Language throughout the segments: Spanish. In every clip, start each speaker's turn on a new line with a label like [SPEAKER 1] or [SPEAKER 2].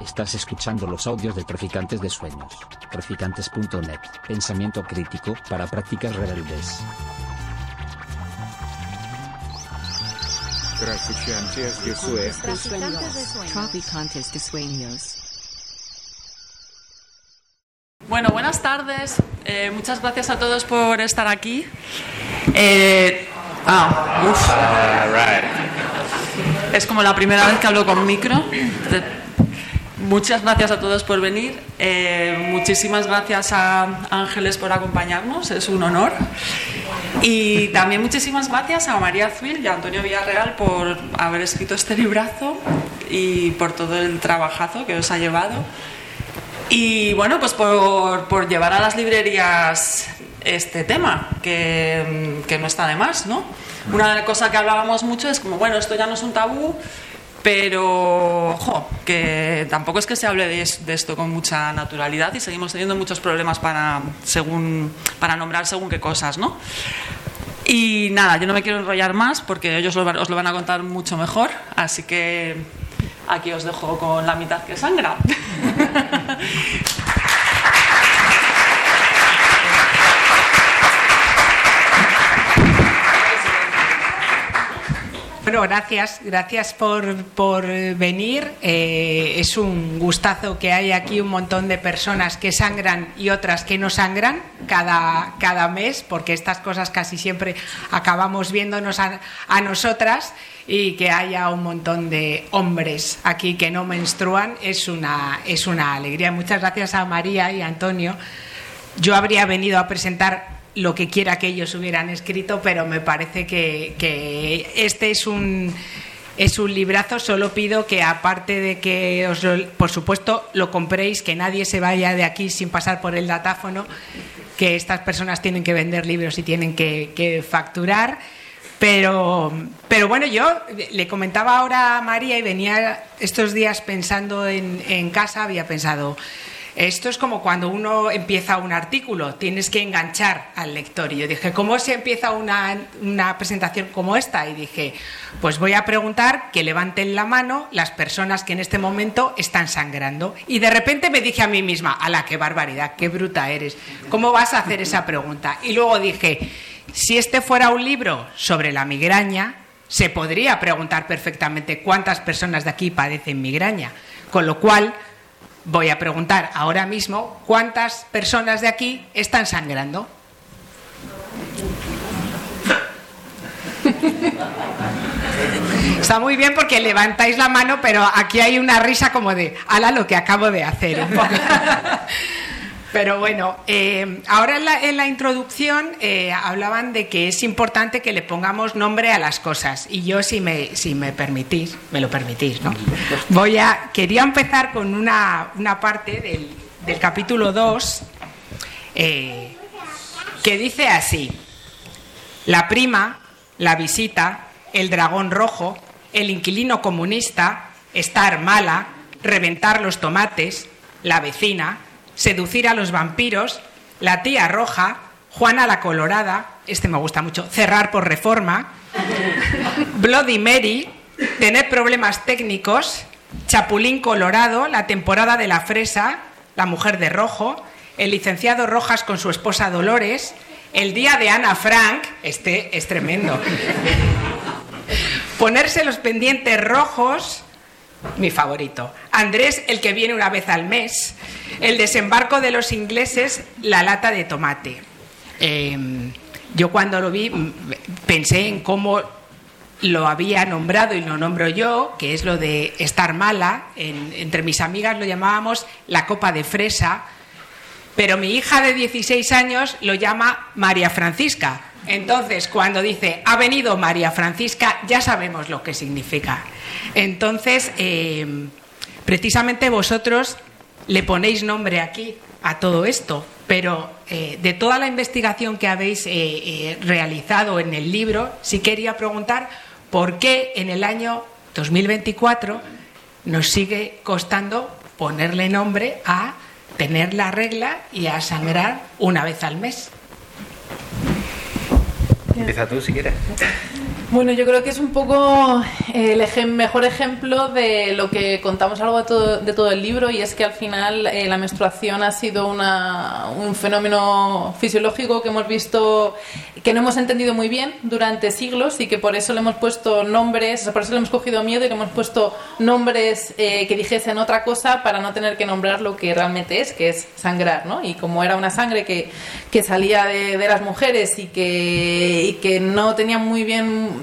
[SPEAKER 1] Estás escuchando los audios de Traficantes de Sueños. Traficantes.net. Pensamiento crítico para prácticas rebeldes.
[SPEAKER 2] Traficantes de Sueños.
[SPEAKER 3] Traficantes de sueños.
[SPEAKER 4] Bueno, buenas tardes. Eh, muchas gracias a todos por estar aquí. Eh, ah, uf. Es como la primera vez que hablo con micro. Muchas gracias a todos por venir. Eh, muchísimas gracias a Ángeles por acompañarnos, es un honor. Y también muchísimas gracias a María Azul y a Antonio Villarreal por haber escrito este librazo y por todo el trabajazo que os ha llevado. Y bueno, pues por, por llevar a las librerías este tema, que, que no está de más, ¿no? Una cosa que hablábamos mucho es como, bueno, esto ya no es un tabú, pero, ojo, que tampoco es que se hable de, de esto con mucha naturalidad y seguimos teniendo muchos problemas para, según, para nombrar según qué cosas, ¿no? Y nada, yo no me quiero enrollar más porque ellos os lo van a contar mucho mejor, así que aquí os dejo con la mitad que sangra.
[SPEAKER 5] Bueno, gracias, gracias por, por venir. Eh, es un gustazo que hay aquí un montón de personas que sangran y otras que no sangran cada, cada mes, porque estas cosas casi siempre acabamos viéndonos a, a nosotras y que haya un montón de hombres aquí que no menstruan es una, es una alegría. Muchas gracias a María y Antonio. Yo habría venido a presentar lo que quiera que ellos hubieran escrito, pero me parece que, este es un, es un librazo. Solo pido que, aparte de que, os lo- por supuesto, lo compréis, que nadie se vaya de aquí sin pasar por el datáfono, que estas personas tienen que vender libros y tienen que, que facturar. Pero, pero bueno, yo le comentaba ahora a María y venía estos días pensando en, en casa, había pensado, esto es como cuando uno empieza un artículo, tienes que enganchar al lector. Y yo dije, ¿cómo se empieza una, una presentación como esta? Y dije, pues voy a preguntar que levanten la mano las personas que en este momento están sangrando. Y de repente me dije a mí misma, ¡ala, qué barbaridad, qué bruta eres! ¿Cómo vas a hacer esa pregunta? Y luego dije, si este fuera un libro sobre la migraña, se podría preguntar perfectamente cuántas personas de aquí padecen migraña. Con lo cual, voy a preguntar ahora mismo cuántas personas de aquí están sangrando. Está muy bien porque levantáis la mano, pero aquí hay una risa como de, ala lo que acabo de hacer. Pero bueno, eh, ahora en la, en la introducción eh, hablaban de que es importante que le pongamos nombre a las cosas. Y yo, si me, si me permitís, me lo permitís, ¿no? Voy a, quería empezar con una, una parte del, del capítulo 2 eh, que dice así. La prima, la visita, el dragón rojo, el inquilino comunista, estar mala, reventar los tomates, la vecina, seducir a los vampiros, la tía roja, Juana la colorada, este me gusta mucho, cerrar por reforma, Bloody Mary, tener problemas técnicos, Chapulín Colorado, la temporada de la fresa, la mujer de rojo, el licenciado Rojas con su esposa Dolores, el día de Ana Frank, este es tremendo, ponerse los pendientes rojos, mi favorito, Andrés el que viene una vez al mes, el desembarco de los ingleses, la lata de tomate. Eh, yo cuando lo vi pensé en cómo lo había nombrado y lo nombro yo, que es lo de estar mala. En- entre mis amigas lo llamábamos la copa de fresa, pero mi hija de 16 años lo llama María Francisca. Entonces, cuando dice ha venido María Francisca, ya sabemos lo que significa. Entonces, eh, precisamente vosotros le ponéis nombre aquí a todo esto, pero eh, de toda la investigación que habéis eh, realizado en el libro, sí quería preguntar por qué en el año 2024 nos sigue costando ponerle nombre a tener la regla y a sangrar una vez al mes.
[SPEAKER 2] Empieza tú si quieres.
[SPEAKER 6] Bueno, yo creo que es un poco el mejor ejemplo de lo que contamos algo de todo, de todo el libro y es que al final eh, la menstruación ha sido una, un fenómeno fisiológico que hemos visto, que no hemos entendido muy bien durante siglos y que por eso le hemos puesto nombres, por eso le hemos cogido miedo y le hemos puesto nombres eh, que dijesen otra cosa para no tener que nombrar lo que realmente es, que es sangrar, ¿no? Y como era una sangre que, que salía de, de las mujeres y que, y que no tenía muy bien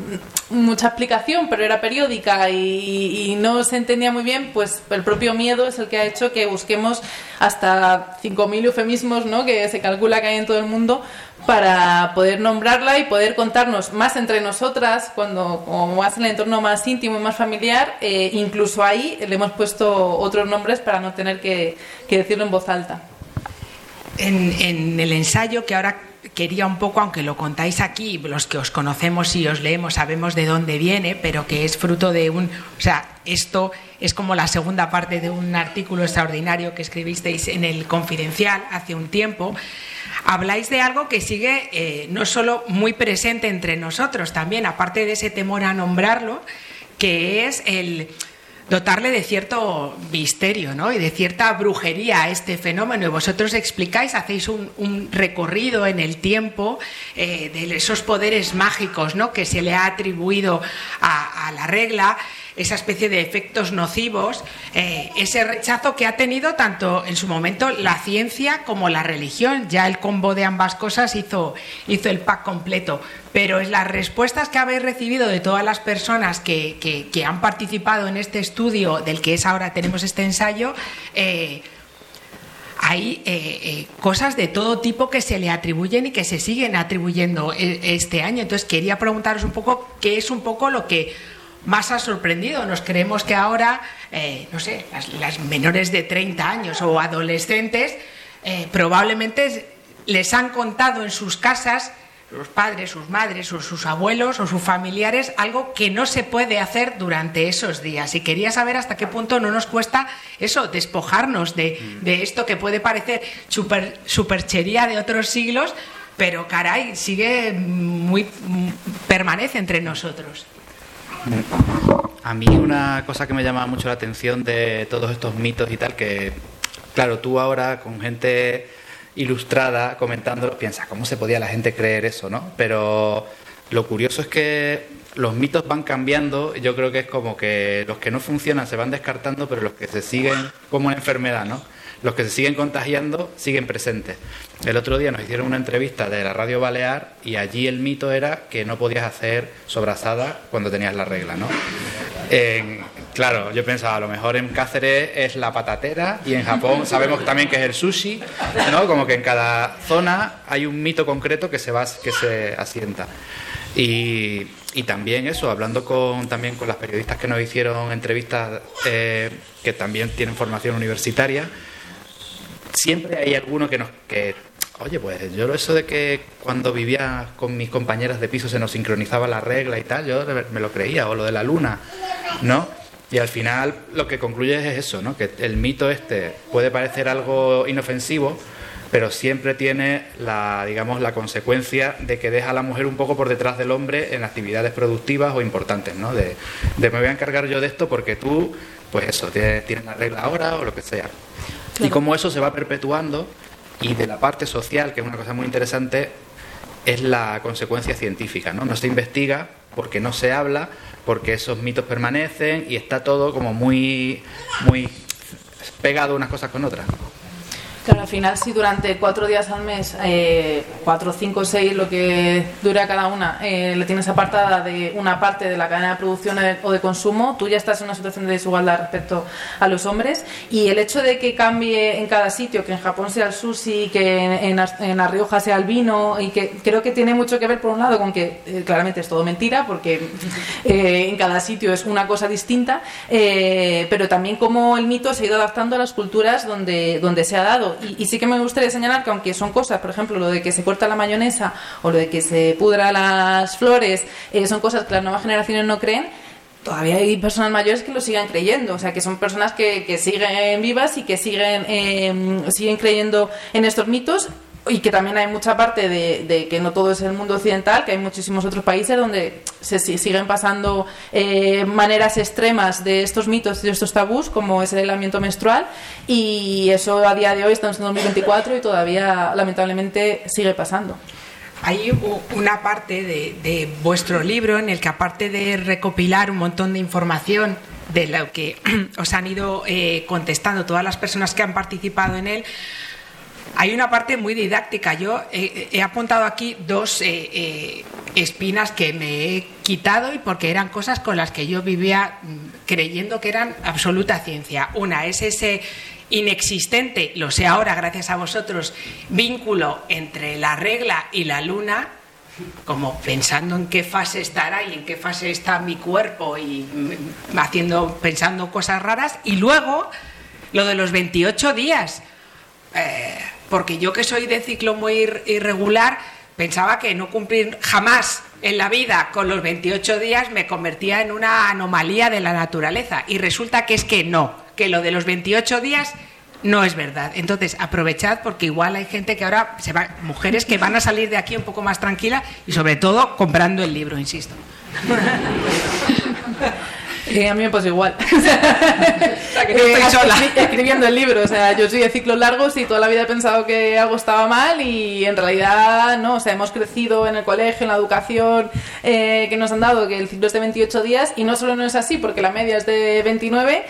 [SPEAKER 6] mucha explicación, pero era periódica y, no se entendía muy bien, pues el propio miedo es el que ha hecho que busquemos hasta 5.000 eufemismos ¿no? que se calcula que hay en todo el mundo para poder nombrarla y poder contarnos más entre nosotras, cuando como más en el entorno más íntimo y más familiar, eh, incluso ahí le hemos puesto otros nombres para no tener que, decirlo en voz alta.
[SPEAKER 5] En el ensayo que ahora quería un poco, aunque lo contáis aquí, los que os conocemos y os leemos sabemos de dónde viene, pero que es fruto de un, o sea, esto es como la segunda parte de un artículo extraordinario que escribisteis en el Confidencial hace un tiempo. Habláis de algo que sigue eh, no solo muy presente entre nosotros, también, aparte de ese temor a nombrarlo, que es el dotarle de cierto misterio ¿no? y de cierta brujería a este fenómeno. Y vosotros explicáis, hacéis un, recorrido en el tiempo eh, de esos poderes mágicos ¿no? que se le ha atribuido a la regla esa especie de efectos nocivos, eh, ese rechazo que ha tenido tanto en su momento la ciencia como la religión. Ya el combo de ambas cosas hizo, hizo el pack completo. Pero es las respuestas que habéis recibido de todas las personas que, han participado en este estudio, del que es ahora tenemos este ensayo, eh, hay eh, cosas de todo tipo que se le atribuyen y que se siguen atribuyendo este año. Entonces quería preguntaros un poco qué es un poco lo que más ha sorprendido. Nos creemos que ahora, eh, no sé, las, menores de 30 años o adolescentes eh, probablemente les han contado en sus casas sus padres, sus madres o sus abuelos o sus familiares algo que no se puede hacer durante esos días. Y quería saber hasta qué punto no nos cuesta eso, despojarnos de, de esto que puede parecer super, superchería de otros siglos, pero caray, sigue muy, permanece entre nosotros.
[SPEAKER 7] A mí una cosa que me llama mucho la atención de todos estos mitos y tal, que claro, tú ahora con gente ilustrada comentando, piensas, ¿cómo se podía la gente creer eso, no? Pero lo curioso es que los mitos van cambiando, yo creo que es como que los que no funcionan se van descartando, pero los que se siguen como una enfermedad, ¿no? Los que se siguen contagiando siguen presentes. El otro día nos hicieron una entrevista de la radio Balear y allí el mito era que no podías hacer sobrazada cuando tenías la regla, ¿no? claro, yo pensaba, a lo mejor en Cáceres es la patatera y en Japón sabemos también que es el sushi, ¿no? Como que en cada zona hay un mito concreto que se, va, que se asienta. Y, también eso, hablando con, también con las periodistas que nos hicieron entrevistas eh, que también tienen formación universitaria, siempre hay alguno que nos... Que, Oye, pues yo eso de que cuando vivía con mis compañeras de piso se nos sincronizaba la regla y tal, yo me lo creía, o lo de la luna, ¿no? Y al final lo que concluye es eso, ¿no? Que el mito este puede parecer algo inofensivo, pero siempre tiene la, digamos, la consecuencia de que deja a la mujer un poco por detrás del hombre en actividades productivas o importantes, ¿no? De, me voy a encargar yo de esto porque tú, pues eso, tienes, tienes la regla ahora o lo que sea. Y cómo eso se va perpetuando y de la parte social, que es una cosa muy interesante, es la consecuencia científica, ¿no? No se investiga porque no se habla, porque esos mitos permanecen y está todo como muy, muy pegado unas cosas con otras.
[SPEAKER 6] Claro, al final si durante cuatro días al mes, eh, cuatro, cinco, seis, lo que dure a cada una, eh, le tienes apartada de una parte de la cadena de producción o de consumo, tú ya estás en una situación de desigualdad respecto a los hombres. Y el hecho de que cambie en cada sitio, que en Japón sea el sushi, que en, en, La Rioja sea el vino y que creo que tiene mucho que ver por un lado con que eh, claramente es todo mentira porque en cada sitio es una cosa distinta, pero también como el mito se ha ido adaptando a las culturas donde, donde se ha dado y, sí que me gustaría señalar que aunque son cosas, por ejemplo, lo de que se corta la mayonesa o lo de que se pudra las flores, eh, son cosas que las nuevas generaciones no creen, todavía hay personas mayores que lo sigan creyendo, o sea, que son personas que, que siguen vivas y que siguen, eh, siguen creyendo en estos mitos y que también hay mucha parte de, de, que no todo es el mundo occidental, que hay muchísimos otros países donde se siguen pasando eh, maneras extremas de estos mitos y de estos tabús, como es el aislamiento menstrual, y eso a día de hoy estamos en 2024 y todavía lamentablemente sigue pasando.
[SPEAKER 5] Hay una parte de, de vuestro libro en el que aparte de recopilar un montón de información de lo que os han ido eh, contestando todas las personas que han participado en él, hay una parte muy didáctica. Yo eh, he apuntado aquí dos eh, eh, espinas que me he quitado y porque eran cosas con las que yo vivía mm, creyendo que eran absoluta ciencia. Una es ese inexistente, lo sé ahora gracias a vosotros, vínculo entre la regla y la luna, como pensando en qué fase estará y en qué fase está mi cuerpo y mm, haciendo, pensando cosas raras, y luego lo de los 28 días. Eh, porque yo que soy de ciclo muy irregular, pensaba que no cumplir jamás en la vida con los 28 días me convertía en una anomalía de la naturaleza. Y resulta que es que no, que lo de los 28 días no es verdad. Entonces, aprovechad porque igual hay gente que ahora mujeres que van a salir de aquí un poco más tranquila y sobre todo comprando el libro, insisto.
[SPEAKER 6] Eh, a mí me pasa igual. Eh, escribiendo el libro, o sea, yo soy de ciclos largos y toda la vida he pensado que algo estaba mal y en realidad no, o sea, hemos crecido en el colegio, en la educación eh, que nos han dado, que el ciclo es de 28 días y no solo no es así porque la media es de 29,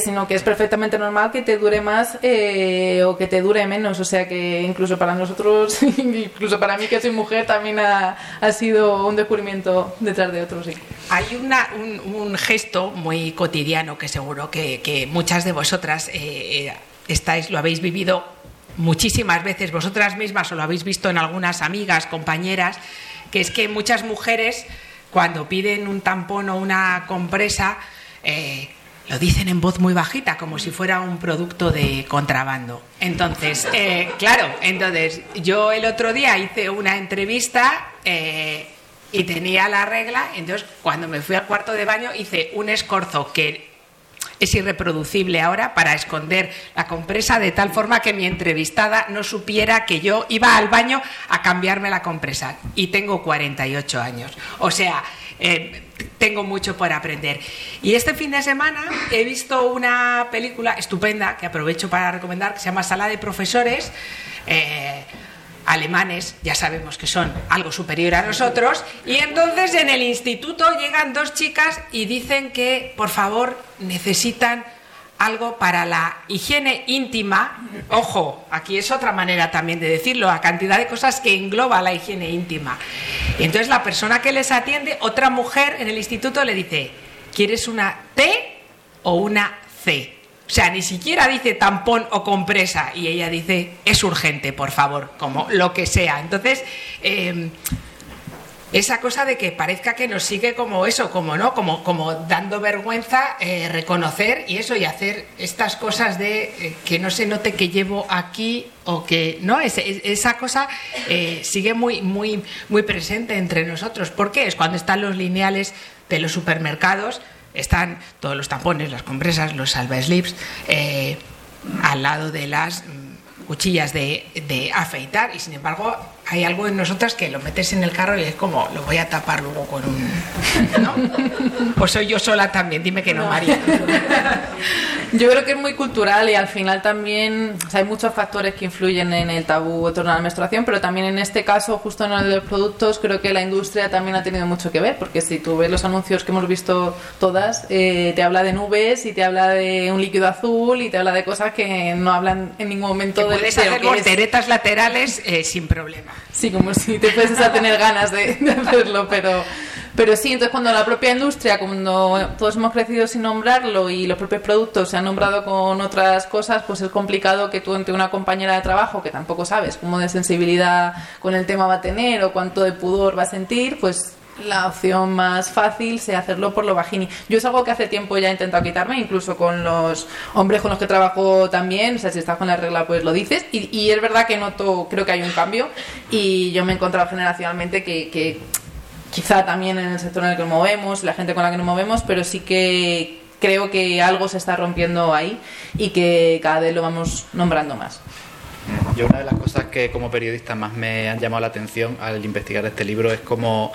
[SPEAKER 6] sino que es perfectamente normal que te dure más o que te dure menos, o sea que incluso para nosotros, incluso para mí que soy mujer, también ha, ha sido un descubrimiento detrás de otro, sí.
[SPEAKER 5] Hay una, un, un gesto muy cotidiano que seguro que, muchas de vosotras eh, eh, estáis, lo habéis vivido muchísimas veces, vosotras mismas o lo habéis visto en algunas amigas, compañeras, que es que muchas mujeres cuando piden un tampón o una compresa, eh, lo dicen en voz muy bajita, como si fuera un producto de contrabando. Entonces, claro, entonces yo el otro día hice una entrevista y tenía la regla, entonces cuando me fui al cuarto de baño hice un escorzo que es irreproducible ahora para esconder la compresa de tal forma que mi entrevistada no supiera que yo iba al baño a cambiarme la compresa y tengo 48 años. O sea, eh, tengo mucho por aprender. Y este fin de semana he visto una película estupenda que aprovecho para recomendar que se llama Sala de Profesores. Eh, alemanes, ya sabemos que son algo superior a nosotros, y entonces en el instituto llegan dos chicas y dicen que, por favor, necesitan algo para la higiene íntima. Ojo, aquí es otra manera también de decirlo, la cantidad de cosas que engloba la higiene íntima. Y entonces la persona que les atiende, otra mujer en el instituto le dice, ¿quieres una T o una C? Sea, ni siquiera dice tampón o compresa y ella dice es urgente, por favor, como lo que sea. Entonces, em, esa cosa de que parezca que nos sigue como eso, como no, como, como dando vergüenza eh, reconocer y eso y hacer estas cosas de eh, que no se note que llevo aquí o que no, esa cosa eh, sigue muy, muy, muy presente entre nosotros. ¿Por qué? Es cuando están los lineales de los supermercados están todos los tampones, las compresas, los salva slips, eh, al lado de las mm, cuchillas de, de, afeitar y sin embargo hay algo en nosotras que lo metes en el carro y es como lo voy a tapar luego con un ¿no? pues soy yo sola también dime que no, María.
[SPEAKER 6] Yo creo que es muy cultural y al final también hay muchos factores que influyen en el tabú en torno a la menstruación pero también en este caso justo en el de los productos creo que la industria también ha tenido mucho que ver porque si tú ves los anuncios que hemos visto todas eh, te habla de nubes y te habla de un líquido azul y te habla de cosas que no hablan en ningún momento
[SPEAKER 5] de puedes hacer volteretas laterales eh, sin problema
[SPEAKER 6] Sí, como si te fueses a tener ganas de, hacerlo, pero, pero sí, entonces cuando la propia industria, cuando todos hemos crecido sin nombrarlo y los propios productos se han nombrado con otras cosas, pues es complicado que tú entre una compañera de trabajo que tampoco sabes cómo de sensibilidad con el tema va a tener o cuánto de pudor va a sentir, pues la opción más fácil sea hacerlo por lo vagini. Yo es algo que hace tiempo ya he intentado quitarme, incluso con los hombres con los que trabajo también, o sea, si estás con la regla pues lo dices, y, es verdad que noto, creo que hay un cambio, y yo me he encontrado generacionalmente que, que quizá también en el sector en el que nos movemos, la gente con la que nos movemos, pero sí que creo que algo se está rompiendo ahí y que cada vez lo vamos nombrando más.
[SPEAKER 7] Yo una de las cosas que como periodista más me han llamado la atención al investigar este libro es como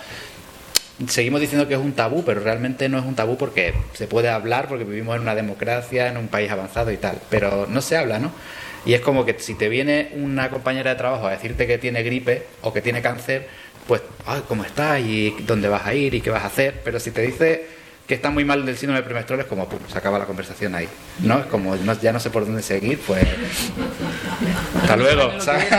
[SPEAKER 7] seguimos diciendo que es un tabú, pero realmente no es un tabú porque se puede hablar, porque vivimos en una democracia, en un país avanzado y tal, pero no se habla, ¿no? Y es como que si te viene una compañera de trabajo a decirte que tiene gripe o que tiene cáncer, pues, ¿cómo estás? ¿Y dónde vas a ir? ¿Y qué vas a hacer? Pero si te dice que está muy mal del síndrome premenstrual, es como, pum, se acaba la conversación ahí. ¿No? Es como, ya no sé por dónde seguir, pues. Hasta luego, ¿sabes?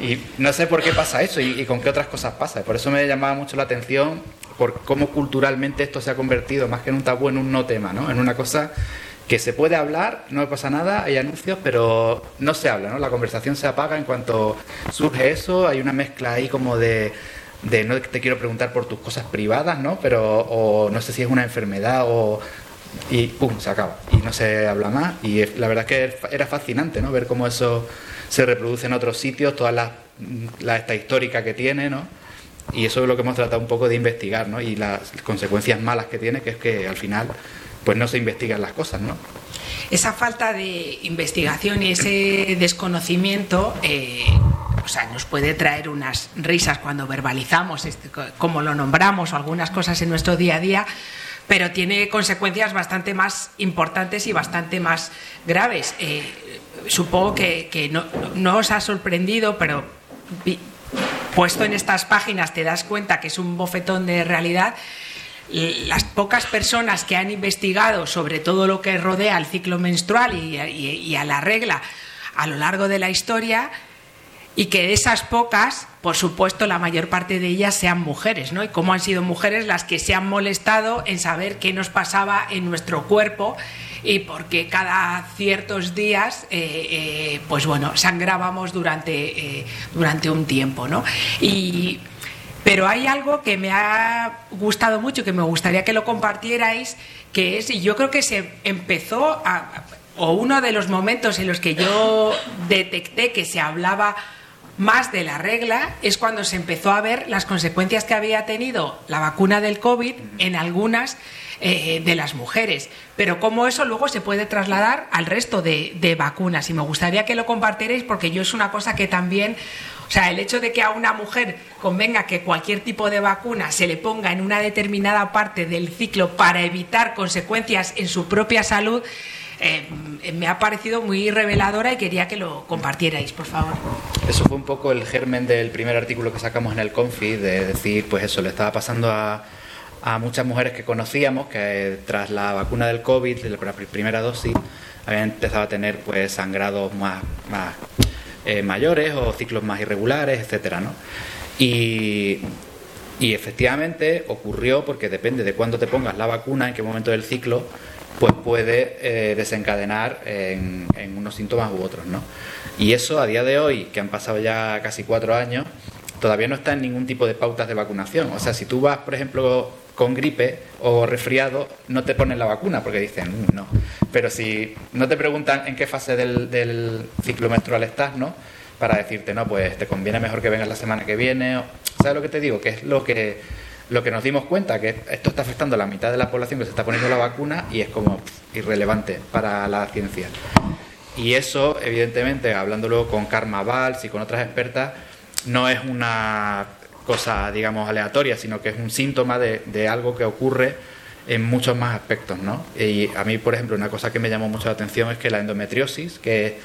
[SPEAKER 7] Y no sé por qué pasa eso y, y, con qué otras cosas pasa. Por eso me llamaba mucho la atención por cómo culturalmente esto se ha convertido, más que en un tabú, en un no tema, ¿no? En una cosa que se puede hablar, no pasa nada, hay anuncios, pero no se habla, ¿no? La conversación se apaga en cuanto surge eso, hay una mezcla ahí como de, de no te quiero preguntar por tus cosas privadas, ¿no? Pero o no sé si es una enfermedad o y pum, se acaba y no se habla más y la verdad es que era fascinante, ¿no? Ver cómo eso se reproduce en otros sitios, toda la, la esta histórica que tiene, ¿no? Y eso es lo que hemos tratado un poco de investigar, ¿no? Y las consecuencias malas que tiene, que es que al final pues no se investigan las cosas, ¿no?
[SPEAKER 5] Esa falta de investigación y ese desconocimiento, eh, o sea, nos puede traer unas risas cuando verbalizamos este, como lo nombramos o algunas cosas en nuestro día a día, pero tiene consecuencias bastante más importantes y bastante más graves. Eh, supongo que, no, no, os ha sorprendido, pero puesto en estas páginas te das cuenta que es un bofetón de realidad las pocas personas que han investigado sobre todo lo que rodea al ciclo menstrual y, a la regla a lo largo de la historia, y que de esas pocas, por supuesto, la mayor parte de ellas sean mujeres, ¿no? Y cómo han sido mujeres las que se han molestado en saber qué nos pasaba en nuestro cuerpo y porque cada ciertos días, eh, eh, pues bueno, sangrábamos durante, eh, durante un tiempo, ¿no? Y pero hay algo que me ha gustado mucho, que me gustaría que lo compartierais, que es, y yo creo que se empezó, o uno de los momentos en los que yo detecté que se hablaba más de la regla es cuando se empezó a ver las consecuencias que había tenido la vacuna del COVID en algunas eh, de las mujeres. Pero cómo eso luego se puede trasladar al resto de, de vacunas. Y me gustaría que lo compartierais porque yo es una cosa que también o sea, el hecho de que a una mujer convenga que cualquier tipo de vacuna se le ponga en una determinada parte del ciclo para evitar consecuencias en su propia salud, eh, me ha parecido muy reveladora y quería que lo compartierais, por favor.
[SPEAKER 7] Eso fue un poco el germen del primer artículo que sacamos en el Confi, de decir, pues eso, le estaba pasando a, a muchas mujeres que conocíamos que tras la vacuna del COVID, la primera dosis, habían empezado a tener pues sangrados más, más eh, mayores o ciclos más irregulares, etcétera, ¿no? Y, y efectivamente ocurrió porque depende de cuándo te pongas la vacuna, en qué momento del ciclo, pues puede eh, desencadenar en, en, unos síntomas u otros, ¿no? Y eso a día de hoy, que han pasado ya casi cuatro años, todavía no está en ningún tipo de pautas de vacunación. O sea, si tú vas, por ejemplo, con gripe o resfriado, no te ponen la vacuna porque dicen mm, no. Pero si no te preguntan en qué fase del, ciclo menstrual estás, ¿no? Para decirte, no, pues te conviene mejor que vengas la semana que viene. ¿Sabes lo que te digo? Que es lo que, lo que nos dimos cuenta, que esto está afectando a la mitad de la población que se está poniendo la vacuna y es como irrelevante para la ciencia. Y eso, evidentemente, hablando luego con Karma Valls y con otras expertas, no es una cosa, digamos, aleatoria, sino que es un síntoma de, algo que ocurre en muchos más aspectos, ¿no? Y a mí, por ejemplo, una cosa que me llamó mucho la atención es que la endometriosis, que,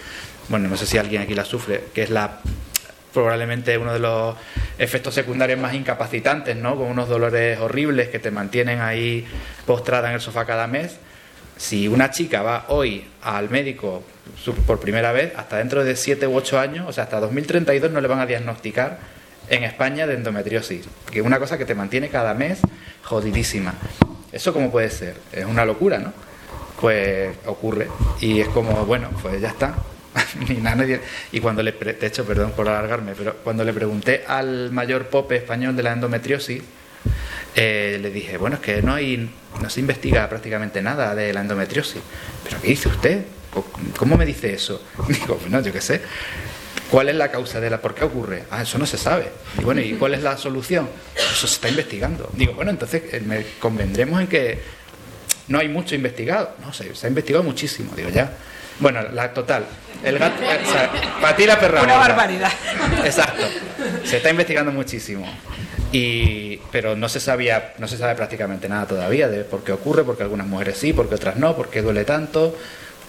[SPEAKER 7] bueno, no sé si alguien aquí la sufre, que es la probablemente uno de los efectos secundarios más incapacitantes, ¿no? Con unos dolores horribles que te mantienen ahí postrada en el sofá cada mes. Si una chica va hoy al médico por primera vez, hasta dentro de 7 u 8 años, o sea, hasta 2032 no le van a diagnosticar en España de endometriosis, que es una cosa que te mantiene cada mes jodidísima. ¿Eso cómo puede ser? Es una locura, ¿no? Pues ocurre y es como, bueno, pues ya está. Y cuando le, de hecho, perdón por alargarme, pero cuando le pregunté al mayor pope español de la endometriosis, eh, le dije, bueno, es que no hay, no se investiga prácticamente nada de la endometriosis. ¿Pero qué dice usted? ¿Cómo me dice eso? Digo, bueno, yo qué sé. ¿Cuál es la causa de la por qué ocurre? Ah, eso no se sabe. Y bueno, ¿y cuál es la solución? Eso se está investigando. Digo, bueno, entonces eh, me convendremos en que no hay mucho investigado. No sé, se ha investigado muchísimo, digo ya. Bueno, la total. El gato, o sea, para ti la perra
[SPEAKER 5] Una barbaridad.
[SPEAKER 7] Exacto. Se está investigando muchísimo. Y, pero no se sabía, no se sabe prácticamente nada todavía de por qué ocurre, porque algunas mujeres sí, porque otras no, por qué duele tanto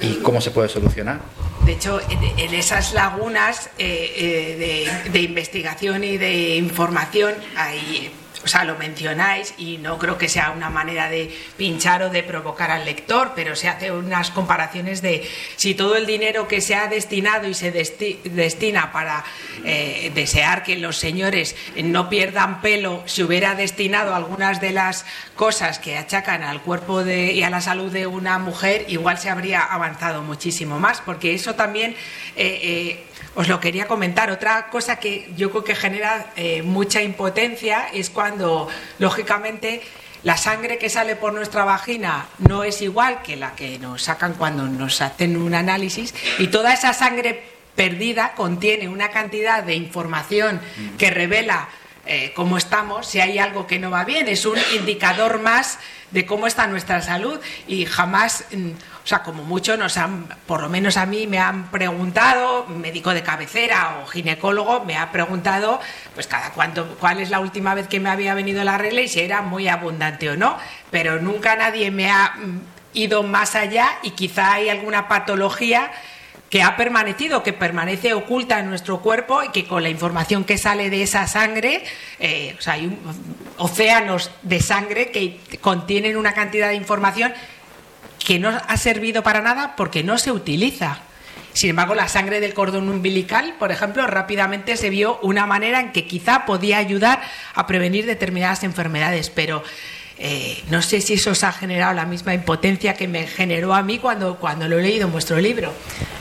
[SPEAKER 7] y cómo se puede solucionar.
[SPEAKER 5] De hecho, en, esas lagunas eh, eh, de, de investigación y de información, hay, o sea, lo mencionáis y no creo que sea una manera de pinchar o de provocar al lector, pero se hace unas comparaciones de si todo el dinero que se ha destinado y se desti- destina para eh, desear que los señores no pierdan pelo, se hubiera destinado algunas de las cosas que achacan al cuerpo y a la salud de una mujer, igual se habría avanzado muchísimo más, porque eso también eh, eh, os lo quería comentar. Otra cosa que yo creo que genera eh, mucha impotencia es cuando, lógicamente, la sangre que sale por nuestra vagina no es igual que la que nos sacan cuando nos hacen un análisis y toda esa sangre perdida contiene una cantidad de información que revela eh, cómo estamos, si hay algo que no va bien, es un indicador más de cómo está nuestra salud y jamás, mm, o sea, como mucho nos han, por lo menos a mí me han preguntado, médico de cabecera o ginecólogo me ha preguntado, pues cada cuánto, cuál es la última vez que me había venido la regla y si era muy abundante o no, pero nunca nadie me ha mm, ido más allá y quizá hay alguna patología que ha permanecido, que permanece oculta en nuestro cuerpo y que con la información que sale de esa sangre, eh, o sea, hay un- océanos de sangre que contienen una cantidad de información que no ha servido para nada porque no se utiliza. Sin embargo, la sangre del cordón umbilical, por ejemplo, rápidamente se vio una manera en que quizá podía ayudar a prevenir determinadas enfermedades, pero eh, no sé si eso os ha generado la misma impotencia que me generó a mí cuando, cuando lo he leído en vuestro libro.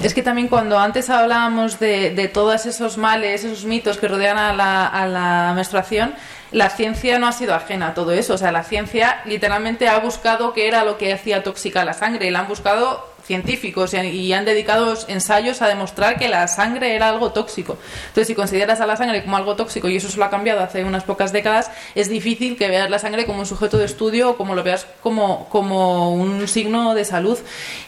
[SPEAKER 6] Es que también cuando antes hablábamos de, de todos esos males, esos mitos que rodean a la, menstruación, la ciencia no ha sido ajena a todo eso. O sea, la ciencia literalmente ha buscado qué era lo que hacía tóxica la sangre y la han buscado científicos y, han dedicado ensayos a demostrar que la sangre era algo tóxico. Entonces, si consideras a la sangre como algo tóxico, y eso se lo ha cambiado hace unas pocas décadas, es difícil que veas la sangre como un sujeto de estudio o como lo veas como, como un signo de salud.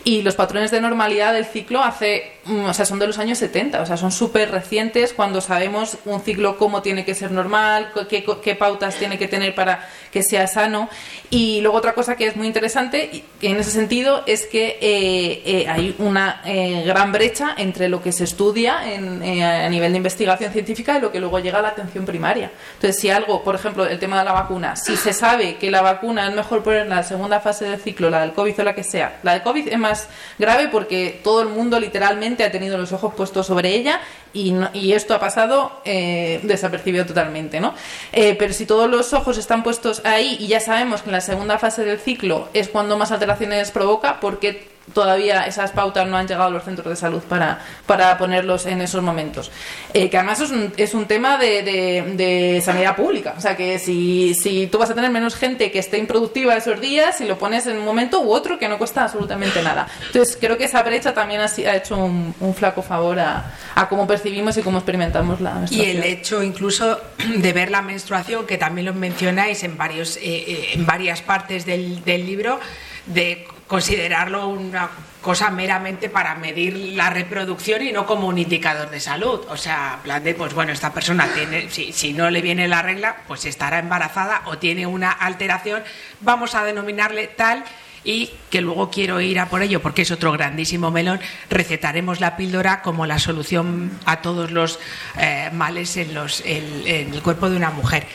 [SPEAKER 6] Y los patrones de normalidad del ciclo hace, o sea, son de los años 70, o sea, son súper recientes cuando sabemos un ciclo cómo tiene que ser normal, qué, pautas tiene que tener para que sea sano. Y luego otra cosa que es muy interesante en ese sentido es que eh, eh, hay una eh, gran brecha entre lo que se estudia en, eh, a nivel de investigación científica y lo que luego llega a la atención primaria. Entonces, si algo, por ejemplo, el tema de la vacuna, si se sabe que la vacuna es mejor poner en la segunda fase del ciclo, la del COVID o la que sea, la del COVID es más grave porque todo el mundo literalmente ha tenido los ojos puestos sobre ella y, esto ha pasado eh, desapercibido totalmente, ¿no? Eh, pero si todos los ojos están puestos ahí y ya sabemos que en la segunda fase del ciclo es cuando más alteraciones provoca, porque todavía esas pautas no han llegado a los centros de salud para, para ponerlos en esos momentos. Eh, que además es un, es un tema de, de- de sanidad pública. O sea, que si, si tú vas a tener menos gente que esté improductiva esos días, si lo pones en un momento u otro que no cuesta absolutamente nada. Entonces, creo que esa brecha también ha, ha hecho un, un flaco favor a, a cómo percibimos y cómo experimentamos la
[SPEAKER 5] Y el hecho incluso de ver la menstruación, que también lo mencionáis en, varios, eh, eh, en varias partes del, del libro, de considerarlo una cosa meramente para medir la reproducción y no como un indicador de salud. O sea, plan de, pues bueno, esta persona tiene, si, si no le viene la regla, pues estará embarazada o tiene una alteración, vamos a denominarle tal y que luego quiero ir a por ello porque es otro grandísimo melón, recetaremos la píldora como la solución a todos los eh, males en, los, en el cuerpo de una mujer.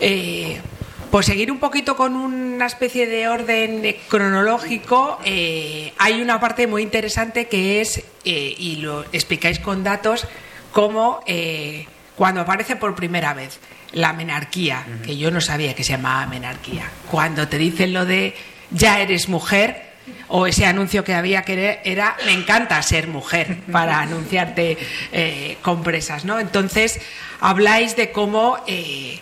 [SPEAKER 5] Eh, por seguir un poquito con una especie de orden cronológico, eh, hay una parte muy interesante que es, eh, y lo explicáis con datos, cómo eh, cuando aparece por primera vez la menarquía, que yo no sabía que se llamaba menarquía, cuando te dicen lo de ya eres mujer, o ese anuncio que había que era me encanta ser mujer para anunciarte eh, compresas, ¿no? Entonces habláis de cómo eh,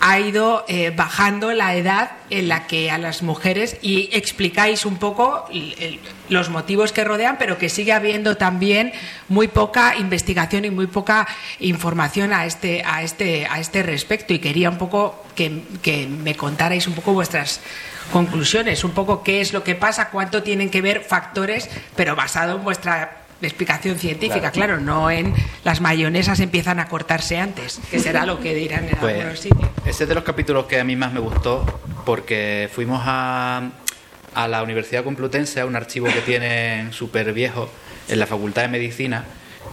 [SPEAKER 5] ha ido eh, bajando la edad en la que a las mujeres y explicáis un poco el- los motivos que rodean, pero que sigue habiendo también muy poca investigación y muy poca información a este, a este, a este respecto. Y quería un poco que, que me contarais un poco vuestras conclusiones, un poco qué es lo que pasa, cuánto tienen que ver factores, pero basado en vuestra explicación científica, claro, no en las mayonesas empiezan a cortarse antes, que será lo que dirán en algunos
[SPEAKER 7] Pues
[SPEAKER 5] sitios.
[SPEAKER 7] ese es de los capítulos que a mí más me gustó porque fuimos a, a la Universidad Complutense, a un archivo que tienen súper viejo en la Facultad de Medicina,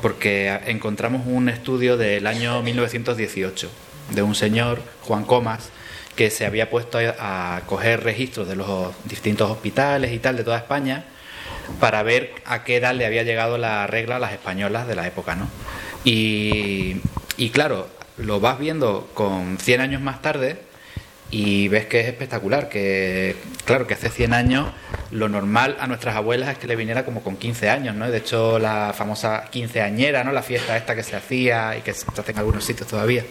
[SPEAKER 7] porque encontramos un estudio del año 1918 de un señor, Juan Comas, que se había puesto a, a coger registros de los distintos hospitales y tal de toda España para ver a qué edad le había llegado la regla a las españolas de la época, ¿no? Y, y claro, lo vas viendo con 100 años más tarde y ves que es espectacular, que claro, que hace 100 años lo normal a nuestras abuelas es que le viniera como con 15 años, ¿no? De hecho, la famosa quinceañera, ¿no? La fiesta esta que se hacía y que se hace en algunos sitios todavía,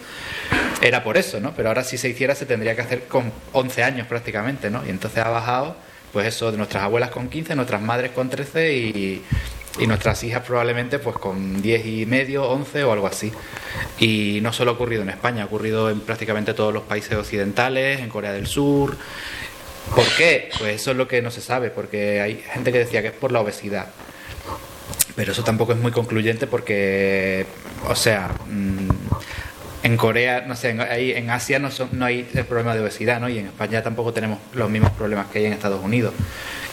[SPEAKER 7] era por eso, ¿no? Pero ahora si se hiciera se tendría que hacer con 11 años prácticamente, ¿no? Y entonces ha bajado, pues eso, de nuestras abuelas con 15, nuestras madres con 13 y, y nuestras hijas probablemente pues con 10 y medio, 11 o algo así. Y no solo ha ocurrido en España, ha ocurrido en prácticamente todos los países occidentales, en Corea del Sur. ¿Por qué? Pues eso es lo que no se sabe, porque hay gente que decía que es por la obesidad. Pero eso tampoco es muy concluyente porque, o sea, mm, en Corea, no sé, en, ahí, en Asia no, son- no hay problema de obesidad, ¿no? Y en España tampoco tenemos los mismos problemas que hay en Estados Unidos.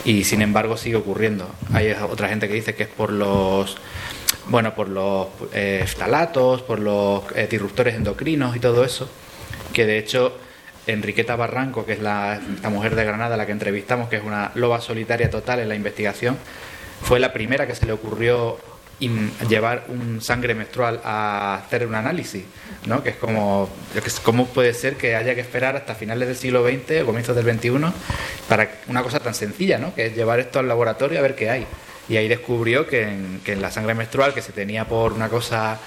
[SPEAKER 7] Y sin embargo sigue ocurriendo. Hay otra gente que dice que es por los, bueno, por los eh, por los eh, disruptores endocrinos y todo eso. Que de hecho Enriqueta Barranco, que es la, esta mujer de Granada la que entrevistamos, que es una loba solitaria total en la investigación, fue la primera que se le ocurrió in- llevar un sangre menstrual a hacer un análisis, ¿no? Que es como, ¿cómo puede ser que haya que esperar hasta finales del siglo XX o comienzos del XXI para una cosa tan sencilla, ¿no? Que es llevar esto al laboratorio a ver qué hay. Y ahí descubrió que en, que en la sangre menstrual, que se tenía por una cosa,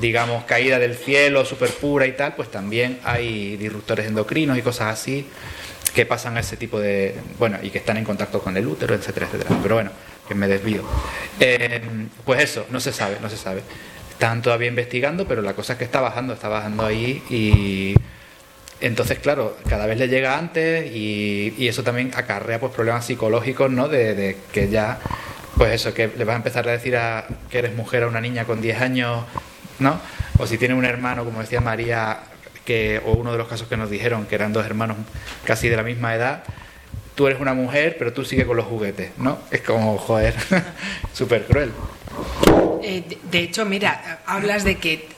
[SPEAKER 7] digamos, caída del cielo, súper pura y tal, pues también hay disruptores endocrinos y cosas así que pasan a ese tipo de. Bueno, y que están en contacto con el útero, etcétera, etcétera. Pero bueno, que me desvío. Eh, pues eso, no se sabe, no se sabe. Están todavía investigando, pero la cosa es que está bajando, está bajando ahí y. Entonces, claro, cada vez le llega antes y, eso también acarrea pues problemas psicológicos, ¿no? De, de que ya, pues eso, que le vas a empezar a decir a, que eres mujer a una niña con 10 años, ¿no? O si tiene un hermano, como decía María, que, o uno de los casos que nos dijeron, que eran dos hermanos casi de la misma edad, tú eres una mujer, pero tú sigues con los juguetes, ¿no? Es como, joder, súper cruel.
[SPEAKER 5] Eh, de, hecho, mira, hablas de que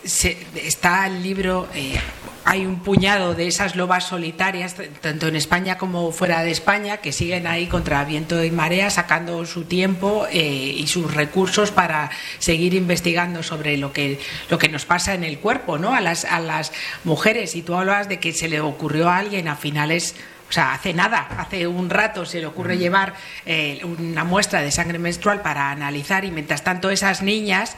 [SPEAKER 5] está el libro, eh, hay un puñado de esas lobas solitarias, tanto en España como fuera de España, que siguen ahí contra viento y marea, sacando su tiempo eh, y sus recursos para seguir investigando sobre lo que, lo que nos pasa en el cuerpo, ¿no? A las, a las mujeres. Y tú hablabas de que se le ocurrió a alguien a finales o sea, hace nada, hace un rato se le ocurre llevar eh, una muestra de sangre menstrual para analizar y mientras tanto esas niñas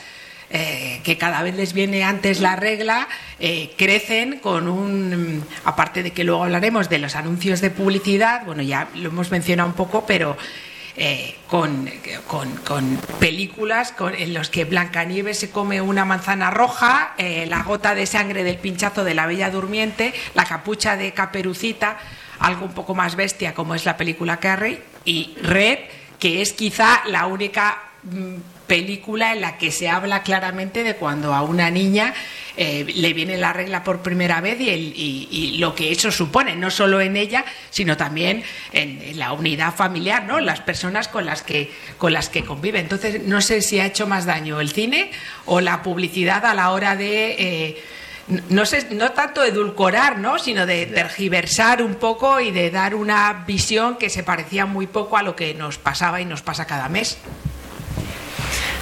[SPEAKER 5] eh, que cada vez les viene antes la regla, eh, crecen con un, aparte de que luego hablaremos de los anuncios de publicidad, bueno, ya lo hemos mencionado un poco, pero eh, con, con- con películas con- en los que Blancanieves se come una manzana roja, la gota de sangre del pinchazo de la Bella Durmiente, la capucha de Caperucita, algo un poco más bestia como es la película Carrie, y Red, que es quizá la única mm, película en la que se habla claramente de cuando a una niña eh, le viene la regla por primera vez y, lo que eso supone, no solo en ella, sino también en, en la unidad familiar, ¿no? Las personas con las que con las que convive. Entonces, no sé si ha hecho más daño el cine o la publicidad a la hora de eh, no sé, no tanto edulcorar, ¿no? sino de tergiversar un poco y de dar una visión que se parecía muy poco a lo que nos pasaba y nos pasa cada mes.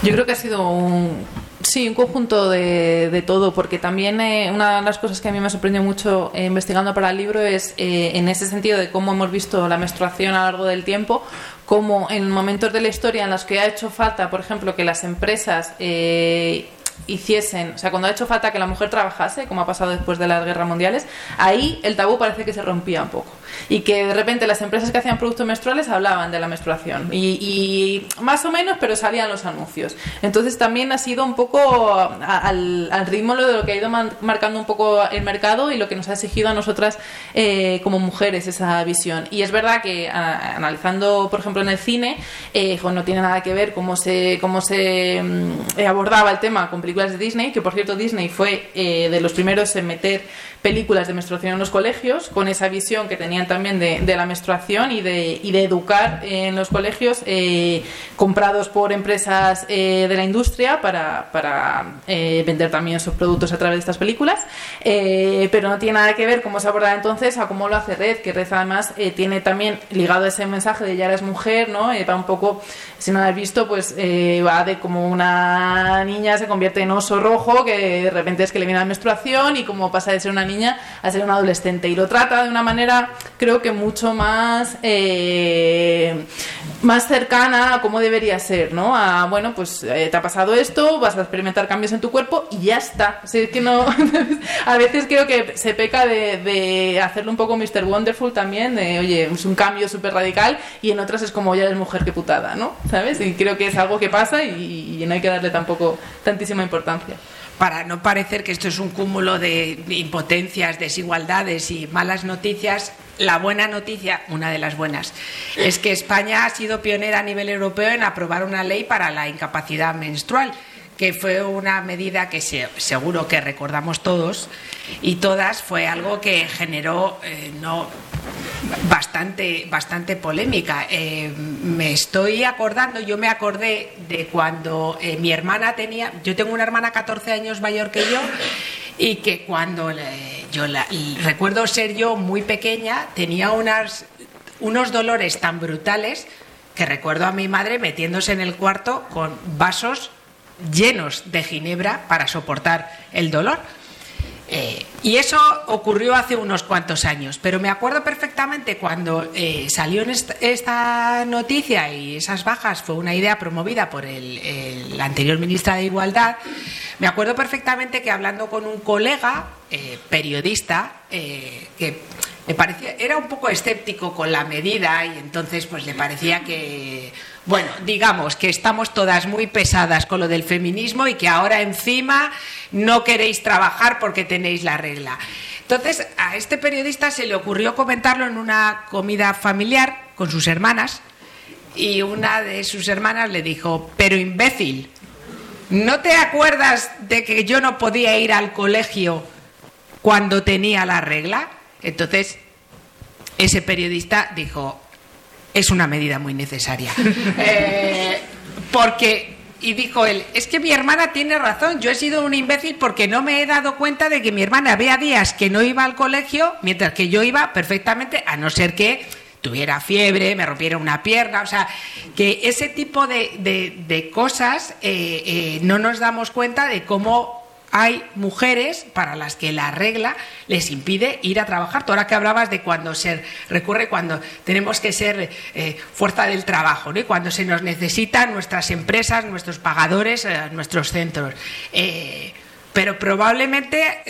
[SPEAKER 6] Yo creo que ha sido un, sí, un conjunto de, de todo, porque también eh, una de las cosas que a mí me sorprendió mucho eh, investigando para el libro es eh, en ese sentido de cómo hemos visto la menstruación a lo largo del tiempo, cómo en momentos de la historia en los que ha hecho falta, por ejemplo, que las empresas eh, hiciesen, o sea, cuando ha hecho falta que la mujer trabajase, como ha pasado después de las guerras mundiales, ahí el tabú parece que se rompía un poco. Y que de repente las empresas que hacían productos menstruales hablaban de la menstruación. Y, y más o menos, pero salían los anuncios. Entonces también ha sido un poco al, al, ritmo de lo que ha ido marcando un poco el mercado y lo que nos ha exigido a nosotras eh, como mujeres esa visión. Y es verdad que analizando, por ejemplo, en el cine, eh, no tiene nada que ver cómo se, cómo se mm, abordaba el tema con películas de Disney, que por cierto Disney fue eh, de los primeros en meter películas de menstruación en los colegios, con esa visión que también de, la menstruación y de, y de, educar en los colegios eh, comprados por empresas eh, de la industria para, eh, vender también sus productos a través de estas películas, pero no tiene nada que ver cómo se aborda entonces a cómo lo hace Red, que Red además tiene también ligado ese mensaje de ya eres mujer, ¿no? para un poco, si no lo has visto, pues va de como una niña se convierte en oso rojo, que de repente es que le viene la menstruación y como pasa de ser una niña a ser un adolescente. Y lo trata de una manera, creo que mucho más, eh, más cercana a cómo debería ser, ¿no? A, bueno, pues eh, te ha pasado esto, vas a experimentar cambios en tu cuerpo y ya está. O es que no, a veces creo que se peca de, de hacerlo un poco Mr. Wonderful también, de, oye, es un cambio súper radical y en otras es como ya eres mujer que putada, ¿no? ¿Sabes? Y creo que es algo que pasa y no hay que darle tampoco tantísima importancia
[SPEAKER 5] para no parecer que esto es un cúmulo de impotencias, desigualdades y malas noticias, la buena noticia, una de las buenas, es que España ha sido pionera a nivel europeo en aprobar una ley para la incapacidad menstrual que fue una medida que se, seguro que recordamos todos y todas, fue algo que generó eh, no, bastante, bastante polémica. Eh, me estoy acordando, yo me acordé de cuando eh, mi hermana tenía, yo tengo una hermana 14 años mayor que yo y que cuando yo la, recuerdo ser yo muy pequeña, tenía unas, unos dolores tan brutales que recuerdo a mi madre metiéndose en el cuarto con vasos llenos de ginebra para soportar el dolor. Eh, y eso ocurrió hace unos cuantos años, pero me acuerdo perfectamente cuando eh, salió esta, esta, noticia y esas bajas fue una idea promovida por el, anterior ministra de Igualdad. Me acuerdo perfectamente que hablando con un colega eh, periodista que me parecía era un poco escéptico con la medida y entonces pues le parecía que bueno, digamos que estamos todas muy pesadas con lo del feminismo y que ahora encima no queréis trabajar porque tenéis la regla. Entonces, a este periodista se le ocurrió comentarlo en una comida familiar con sus hermanas y una de sus hermanas le dijo, pero imbécil, ¿no te acuerdas de que yo no podía ir al colegio cuando tenía la regla? Entonces, ese periodista dijo, es una medida muy necesaria. Eh, porque, y dijo él, es que mi hermana tiene razón, yo he sido un imbécil porque no me he dado cuenta de que mi hermana había días que no iba al colegio, mientras que yo iba perfectamente, a no ser que tuviera fiebre, me rompiera una pierna, o sea, que ese tipo de, cosas eh, eh, no nos damos cuenta de cómo hay mujeres para las que la regla les impide ir a trabajar. Tú ahora que hablabas de cuando se recurre, cuando tenemos que ser eh, fuerza del trabajo, ¿no? y cuando se nos necesitan nuestras empresas, nuestros pagadores, eh, nuestros centros. Eh, pero probablemente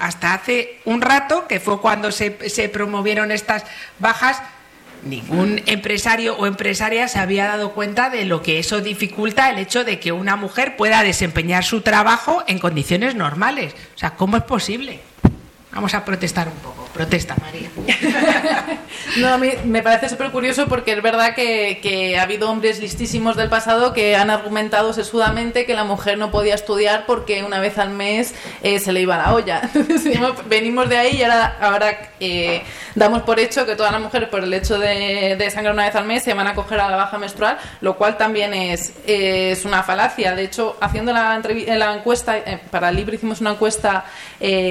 [SPEAKER 5] hasta hace un rato, que fue cuando se, se promovieron estas bajas, ningún empresario o empresaria se había dado cuenta de lo que eso dificulta el hecho de que una mujer pueda desempeñar su trabajo en condiciones normales. O sea, ¿cómo es posible? Vamos a protestar un poco. Protesta, María.
[SPEAKER 6] no, a mí me parece súper curioso porque es verdad que, que, ha habido hombres listísimos del pasado que han argumentado sesudamente que la mujer no podía estudiar porque una vez al mes eh, se le iba la olla. venimos de ahí y ahora, ahora eh, damos por hecho que todas las mujeres, por el hecho de, de, sangrar una vez al mes, se van a coger a la baja menstrual, lo cual también es, es una falacia. De hecho, haciendo la, la encuesta, eh, para el libro hicimos una encuesta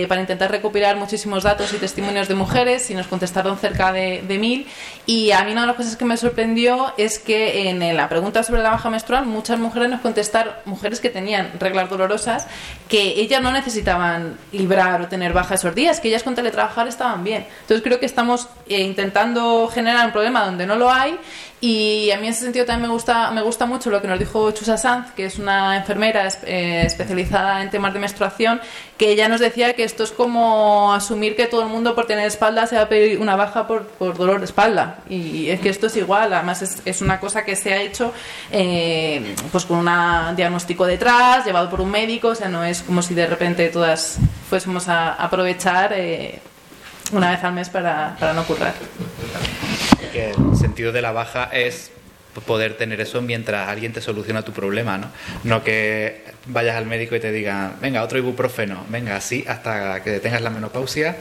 [SPEAKER 6] para intentar recopilar muchísimos datos y testimonios de mujeres y nos contestaron cerca de, mil. Y a mí una de las cosas que me sorprendió es que en la pregunta sobre la baja menstrual muchas mujeres nos contestaron, mujeres que tenían reglas dolorosas, que ellas no necesitaban librar o tener baja esos días, que ellas con teletrabajar estaban bien. Entonces creo que estamos eh, intentando generar un problema donde no lo hay y a mí en ese sentido también me gusta, me gusta mucho lo que nos dijo Chusa Sanz, que es una enfermera eh, especializada en temas de menstruación, que ella nos decía que esto es como asumir que todo el mundo por tener espalda se va a pedir una baja por, por dolor de espalda. Y es que esto es igual, además es, es una cosa que se ha hecho eh, pues con un diagnóstico detrás, llevado por un médico, o sea, no es como si de repente todas fuésemos a aprovechar eh, una vez al mes para, para no currar.
[SPEAKER 7] Que el sentido de la baja es poder tener eso mientras alguien te soluciona tu problema, ¿no? No que vayas al médico y te digan, venga, otro ibuprofeno, venga, así hasta que tengas la menopausia.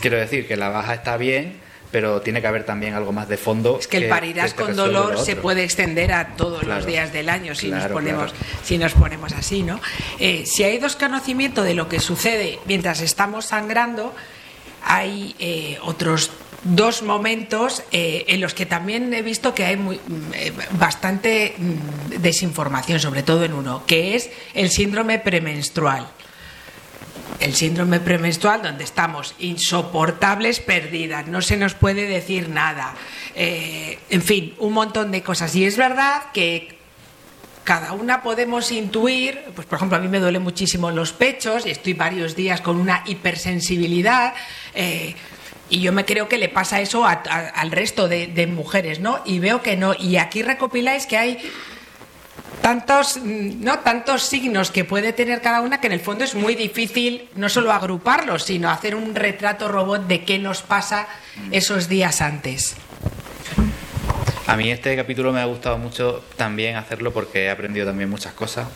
[SPEAKER 7] Quiero decir que la baja está bien, pero tiene que haber también algo más de fondo.
[SPEAKER 5] Es que el parirás
[SPEAKER 7] que te
[SPEAKER 5] con dolor
[SPEAKER 7] lo
[SPEAKER 5] se puede extender a todos
[SPEAKER 7] Claro.
[SPEAKER 5] los días del año si, nos, ponemos,
[SPEAKER 7] claro.
[SPEAKER 5] si nos ponemos así, ¿no? Eh, si hay dos conocimientos de lo que sucede mientras estamos sangrando, hay eh, otros dos momentos eh, en los que también he visto que hay mm, eh, bastante mm, desinformación, sobre todo en uno, que es el síndrome premenstrual el síndrome premenstrual donde estamos insoportables, perdidas, no se nos puede decir nada, Eh, en fin, un montón de cosas. Y es verdad que cada una podemos intuir, pues por ejemplo a mí me duele muchísimo los pechos y estoy varios días con una hipersensibilidad. eh, y yo me creo que le pasa eso a- a- al resto de, mujeres, ¿no? Y veo que no. Y aquí recopiláis que hay tantos, mm, ¿no? tantos signos que puede tener cada una que en el fondo es muy difícil no solo agruparlos, sino hacer un retrato robot de qué nos pasa esos días antes.
[SPEAKER 7] A mí este capítulo me ha gustado mucho también hacerlo porque he aprendido también muchas cosas.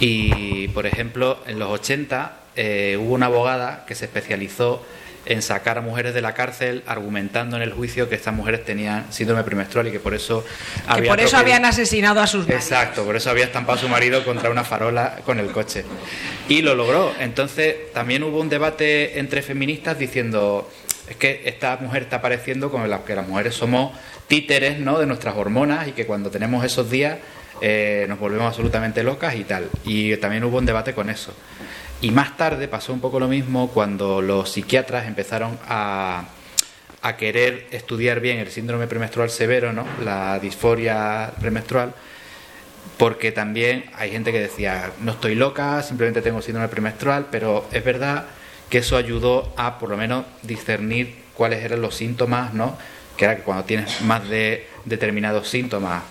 [SPEAKER 7] Y, por ejemplo, en los 80 eh, hubo una abogada que se especializó en sacar a mujeres de la cárcel argumentando en el juicio que estas mujeres tenían síndrome premenstrual y que por eso
[SPEAKER 5] Que por eso habían asesinado a sus maridos.
[SPEAKER 7] Exacto, por eso había estampado a su marido contra una farola con el coche. Y lo logró. Entonces, también hubo un debate entre feministas diciendo, es que esta mujer está pareciendo como las que las mujeres somos títeres ¿no? de nuestras hormonas y que cuando tenemos esos días eh, nos volvemos absolutamente locas y tal. Y también hubo un debate con eso. Y más tarde pasó un poco lo mismo cuando los psiquiatras empezaron a, querer estudiar bien el síndrome premenstrual severo, ¿no? la disforia premenstrual, porque también hay gente que decía, no estoy loca, simplemente tengo síndrome premenstrual, pero es verdad que eso ayudó a por lo menos discernir cuáles eran los síntomas, ¿no? Que era que cuando tienes más de determinados síntomas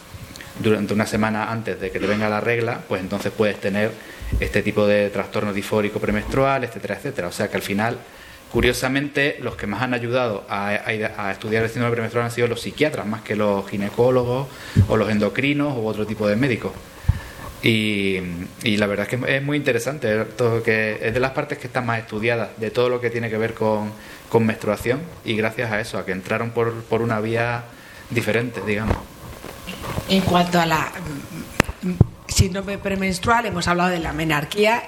[SPEAKER 7] durante una semana antes de que te venga la regla, pues entonces puedes tener este tipo de trastorno disfórico premenstrual, etcétera, etcétera. O sea que al final, curiosamente, los que más han ayudado a, estudiar el síndrome premenstrual han sido los psiquiatras, más que los ginecólogos o los endocrinos u otro tipo de médicos. Y, la verdad es que es muy interesante, todo que es de las partes que están más estudiadas de todo lo que tiene que ver con, menstruación y gracias a eso, a que entraron por, una vía diferente, digamos.
[SPEAKER 5] En cuanto a la síndrome premenstrual, hemos hablado de la menarquía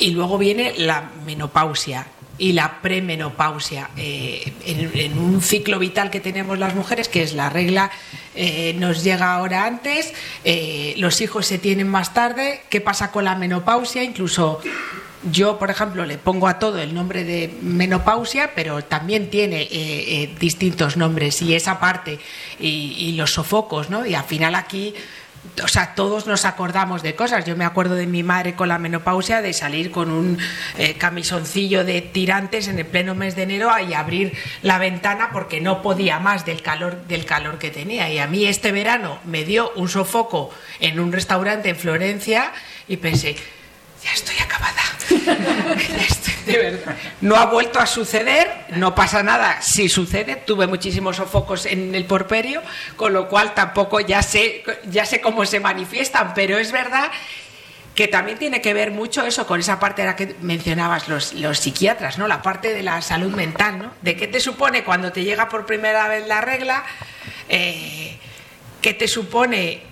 [SPEAKER 5] y luego viene la menopausia y la premenopausia. Eh, en, en un ciclo vital que tenemos las mujeres, que es la regla, eh, nos llega ahora antes, eh, los hijos se tienen más tarde. ¿Qué pasa con la menopausia? Incluso yo, por ejemplo, le pongo a todo el nombre de menopausia, pero también tiene eh, eh, distintos nombres y esa parte y, y los sofocos, ¿no? Y al final aquí, o sea, todos nos acordamos de cosas. Yo me acuerdo de mi madre con la menopausia de salir con un eh, camisoncillo de tirantes en el pleno mes de enero y abrir la ventana porque no podía más del calor del calor que tenía. Y a mí este verano me dio un sofoco en un restaurante en Florencia y pensé, ya estoy acabada. Ya estoy, de verdad. No ha vuelto a suceder, no pasa nada si sucede. Tuve muchísimos sofocos en el porperio, con lo cual tampoco ya sé, ya sé cómo se manifiestan, pero es verdad que también tiene que ver mucho eso con esa parte de la que mencionabas los, los psiquiatras, ¿no? La parte de la salud mental, ¿no? De qué te supone cuando te llega por primera vez la regla, eh, qué te supone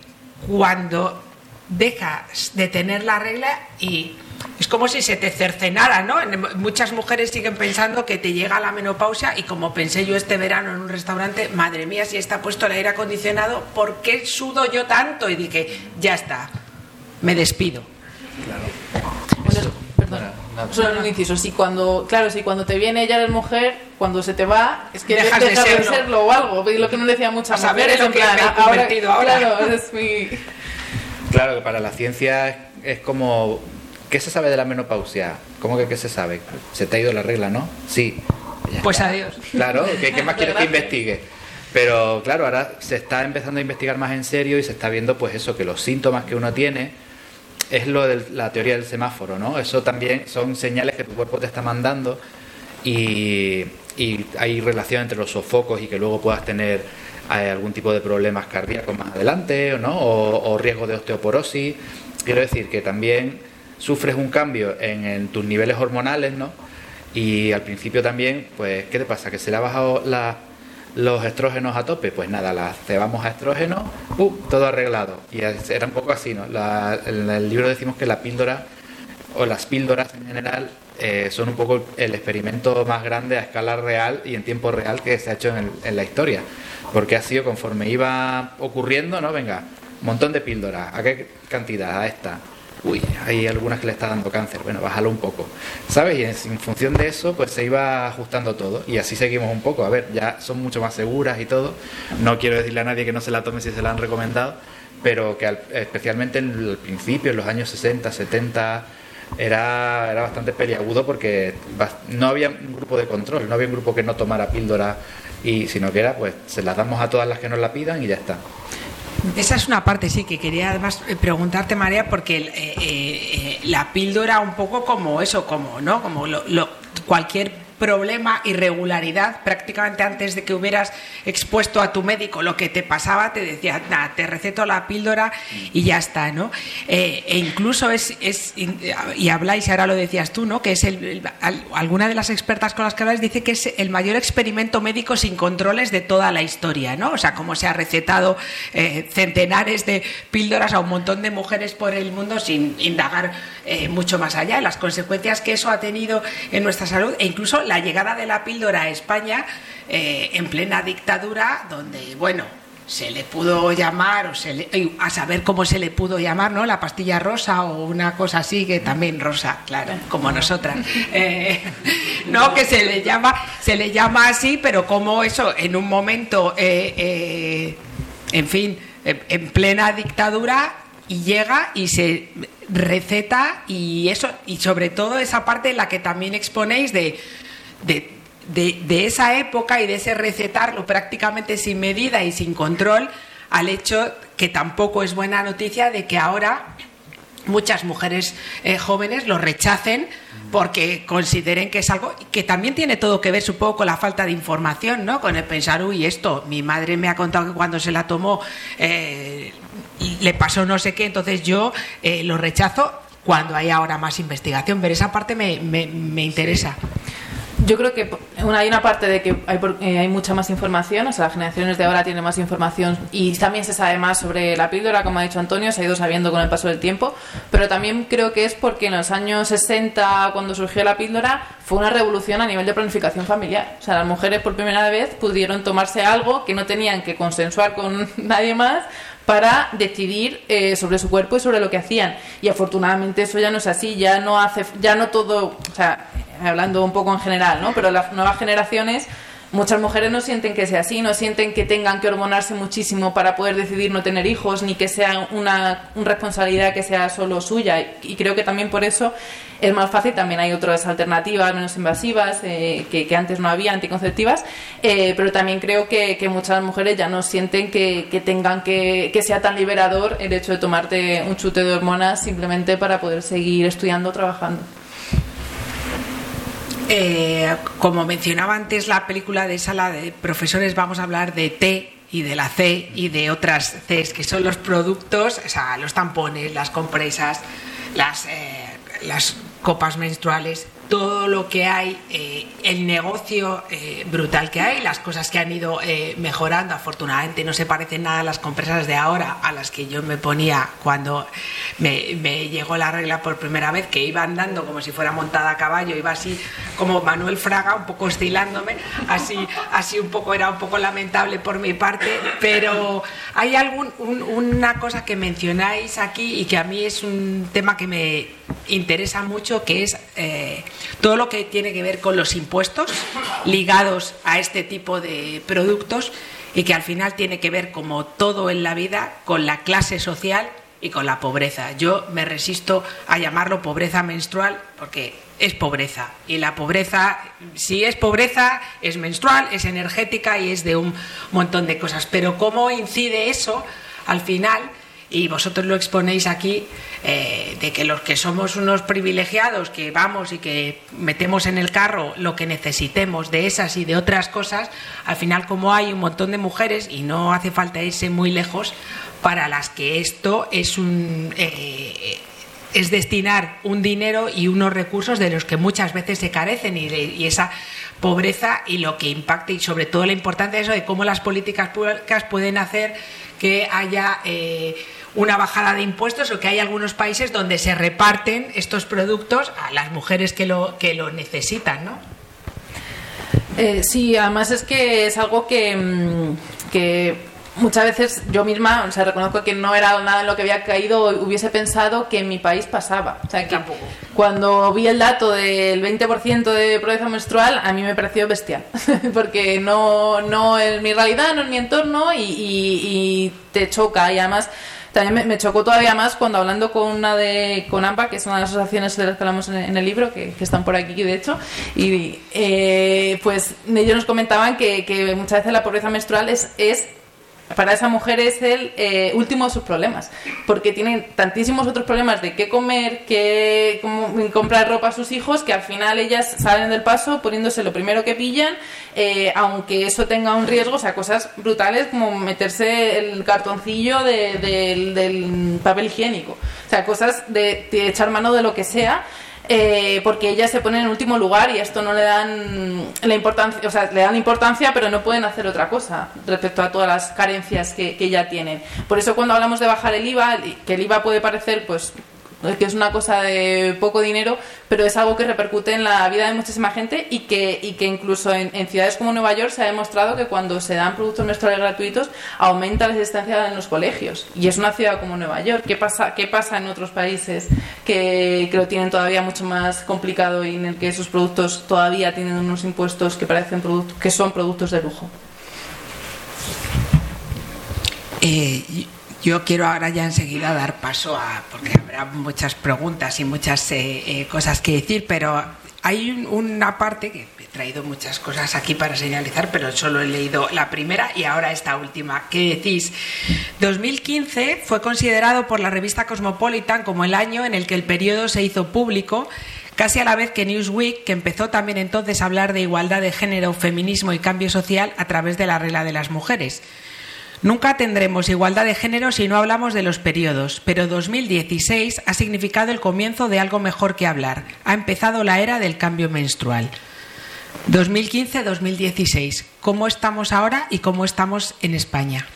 [SPEAKER 5] cuando dejas de tener la regla y es como si se te cercenara, ¿no? Muchas mujeres siguen pensando que te llega la menopausia y como pensé yo este verano en un restaurante, madre mía, si está puesto el aire acondicionado, ¿por qué sudo yo tanto? Y dije, ya está, me despido.
[SPEAKER 6] Bueno, perdón. Solo un inciso. Si cuando, claro, si cuando te viene ya eres mujer, cuando se te va, es que
[SPEAKER 5] Dejas
[SPEAKER 6] dejas,
[SPEAKER 5] de
[SPEAKER 6] de
[SPEAKER 5] serlo.
[SPEAKER 6] serlo o algo. Es lo que no decía muchas mujeres.
[SPEAKER 5] en lo
[SPEAKER 6] en
[SPEAKER 5] que
[SPEAKER 6] plan, ahora,
[SPEAKER 5] ahora.
[SPEAKER 6] Claro, es mi...
[SPEAKER 7] Claro que para la ciencia es, como... ¿Qué se sabe de la menopausia? ¿Cómo que qué se sabe? Se te ha ido la regla, ¿no? Sí.
[SPEAKER 5] Pues
[SPEAKER 7] está.
[SPEAKER 5] adiós.
[SPEAKER 7] Claro, ¿qué, qué más quieres que investigue? Pero claro, ahora se está empezando a investigar más en serio y se está viendo pues eso, que los síntomas que uno tiene es lo de la teoría del semáforo, ¿no? Eso también son señales que tu cuerpo te está mandando y, y hay relación entre los sofocos y que luego puedas tener algún tipo de problemas cardíacos más adelante, ¿o ¿no? O, o riesgo de osteoporosis. Quiero decir que también sufres un cambio en, tus niveles hormonales, ¿no? Y al principio también, pues, ¿qué te pasa? ¿Que se le ha bajado la- los estrógenos a tope? Pues nada, las cebamos a estrógenos, ¡pum! todo arreglado. Y era un poco así, ¿no? La- en el libro decimos que la píldora, o las píldoras en general, eh, son un poco el experimento más grande a escala real y en tiempo real que se ha hecho en, el- en la historia. Porque ha sido conforme iba ocurriendo, ¿no? Venga, montón de píldoras. ¿A qué cantidad? A esta. Uy, hay algunas que le está dando cáncer. Bueno, bájalo un poco. ¿Sabes? Y en, función de eso, pues se iba ajustando todo. Y así seguimos un poco. A ver, ya son mucho más seguras y todo. No quiero decirle a nadie que no se la tome si se la han recomendado. Pero que al- especialmente en el principio, en los años 60, 70, era, era bastante peliagudo porque no había un grupo de control, no había un grupo que no tomara píldora, y, sino que era, pues, se las damos a todas las que nos la pidan y ya está.
[SPEAKER 5] Esa es una parte, sí, que quería además eh, preguntarte, María, porque eh, eh, la píldora un poco como eso, como, ¿no? Como lo- lo- cualquier problema, irregularidad, prácticamente antes de que hubieras expuesto a tu médico lo que te pasaba, te decía, nada, te receto la píldora y ya está, ¿no? Eh, e incluso es, es, y habláis, ahora lo decías tú, ¿no? Que es el, el- al- alguna de las expertas con las que habláis dice que es el mayor experimento médico sin controles de toda la historia, ¿no? O sea, cómo se ha recetado eh, centenares de píldoras a un montón de mujeres por el mundo sin indagar eh, mucho más allá, las consecuencias que eso ha tenido en nuestra salud e incluso la llegada de la píldora a España eh, en plena dictadura, donde, bueno, se le pudo llamar, o se le- ay, a saber cómo se le pudo llamar, ¿no? La pastilla rosa o una cosa así, que también rosa, claro, como nosotras. Eh, no, que se le llama, se le llama así, pero como eso, en un momento, eh, eh, en fin, en plena dictadura, y llega y se receta y eso, y sobre todo esa parte en la que también exponéis de, de, de- esa época y de ese recetarlo prácticamente sin medida y sin control al hecho que tampoco es buena noticia de que ahora muchas mujeres eh, jóvenes lo rechacen porque consideren que es algo que también tiene todo que ver supongo con la falta de información, ¿no? Con el pensar, uy, esto, mi madre me ha contado que cuando se la tomó eh, le pasó no sé qué, entonces yo eh, lo rechazo cuando hay ahora más investigación, pero esa parte me, me- me interesa.
[SPEAKER 6] Yo creo que hay una parte de que hay, eh, hay mucha más información, o sea, las generaciones de ahora tienen más información y también se sabe más sobre la píldora, como ha dicho Antonio, se ha ido sabiendo con el paso del tiempo, pero también creo que es porque en los años 60, cuando surgió la píldora, fue una revolución a nivel de planificación familiar. O sea, las mujeres por primera vez pudieron tomarse algo que no tenían que consensuar con nadie más para decidir eh, sobre su cuerpo y sobre lo que hacían. Y afortunadamente eso ya no es así, ya no hace, ya no todo, o sea, hablando un poco en general, ¿no? Pero las nuevas generaciones, muchas mujeres no sienten que sea así, no sienten que tengan que hormonarse muchísimo para poder decidir no tener hijos, ni que sea una, responsabilidad que sea solo suya. Y creo que también por eso es más fácil. También hay otras alternativas menos invasivas eh, que, antes no había, anticonceptivas. Eh, pero también creo que, muchas mujeres ya no sienten que, que tengan que, que sea tan liberador el hecho de tomarte un chute de hormonas simplemente para poder seguir estudiando o trabajando.
[SPEAKER 5] Eh, como mencionaba antes la película de sala de profesores, vamos a hablar de T y de la C y de otras Cs, que son los productos, o sea, los tampones, las compresas, las, eh, las copas menstruales, todo lo que hay, eh, el negocio eh, brutal que hay, las cosas que han ido eh, mejorando. Afortunadamente no se parecen nada a las compresas de ahora, a las que yo me ponía cuando me, llegó la regla por primera vez, que iba andando como si fuera montada a caballo, iba así como Manuel Fraga, un poco oscilándome, así, así un poco, era un poco lamentable por mi parte, pero hay algún, un- una cosa que mencionáis aquí y que a mí es un tema que me interesa mucho, que es todo lo que tiene que ver con los impuestos ligados a este tipo de productos y que al final tiene que ver, como todo en la vida, con la clase social y con la pobreza. Yo me resisto a llamarlo pobreza menstrual porque es pobreza. Y la pobreza, si es pobreza, es menstrual, es energética y es de un montón de cosas. Pero ¿cómo incide eso al final? Y vosotros lo exponéis aquí, eh, de que los que somos unos privilegiados, que vamos y que metemos en el carro lo que necesitemos de esas y de otras cosas, al final como hay un montón de mujeres, y no hace falta irse muy lejos, para las que esto es un... Eh, es destinar un dinero y unos recursos de los que muchas veces se carecen y, de, esa pobreza y lo que impacta y sobre todo la importancia de eso de cómo las políticas públicas pueden hacer que haya eh, una bajada de impuestos o que hay algunos países donde se reparten estos productos a las mujeres que lo, que lo necesitan, ¿no?
[SPEAKER 6] Eh, sí, además es que es algo que, mm, que muchas veces yo misma, o sea, reconozco que no era nada en lo que había caído, hubiese pensado que en mi país pasaba. O sea, que
[SPEAKER 5] Tampoco.
[SPEAKER 6] cuando vi el dato del 20% de pobreza menstrual, a mí me pareció bestial, porque no, no es mi realidad, no es mi entorno y, y, y te choca. Y además, también me, chocó todavía más cuando hablando con una de con AMPA, que es una de las asociaciones de las que hablamos en, en el libro, que, que, están por aquí de hecho, y eh, pues ellos nos comentaban que, que muchas veces la pobreza menstrual es, es para esa mujer es el eh, último de sus problemas, porque tienen tantísimos otros problemas de qué comer, qué comprar ropa a sus hijos, que al final ellas salen del paso poniéndose lo primero que pillan, eh, aunque eso tenga un riesgo, o sea, cosas brutales como meterse el cartoncillo de, de, del papel higiénico, o sea, cosas de echar mano de lo que sea. Eh, porque ellas se ponen en último lugar y esto no le dan la importancia, o sea, le dan importancia, pero no pueden hacer otra cosa respecto a todas las carencias que, que ya tienen. Por eso cuando hablamos de bajar el IVA, que el IVA puede parecer, pues, que es una cosa de poco dinero, pero es algo que repercute en la vida de muchísima gente y que, y que incluso en, ciudades como Nueva York se ha demostrado que cuando se dan productos menstruales gratuitos aumenta la asistencia en los colegios. Y es una ciudad como Nueva York. ¿Qué pasa, qué pasa en otros países que, que lo tienen todavía mucho más complicado y en el que esos productos todavía tienen unos impuestos que parecen que son productos de lujo?
[SPEAKER 5] Eh, yo quiero ahora ya enseguida dar paso a, porque habrá muchas preguntas y muchas eh, eh, cosas que decir, pero hay un, una parte que he traído muchas cosas aquí para señalizar, pero solo he leído la primera y ahora esta última. ¿Qué decís? 2015 fue considerado por la revista Cosmopolitan como el año en el que el periodo se hizo público casi a la vez que Newsweek, que empezó también entonces a hablar de igualdad de género, feminismo y cambio social a través de la regla de las mujeres. Nunca tendremos igualdad de género si no hablamos de los periodos, pero 2016 ha significado el comienzo de algo mejor que hablar. Ha empezado la era del cambio menstrual. 2015-2016. ¿Cómo estamos ahora y cómo estamos en España?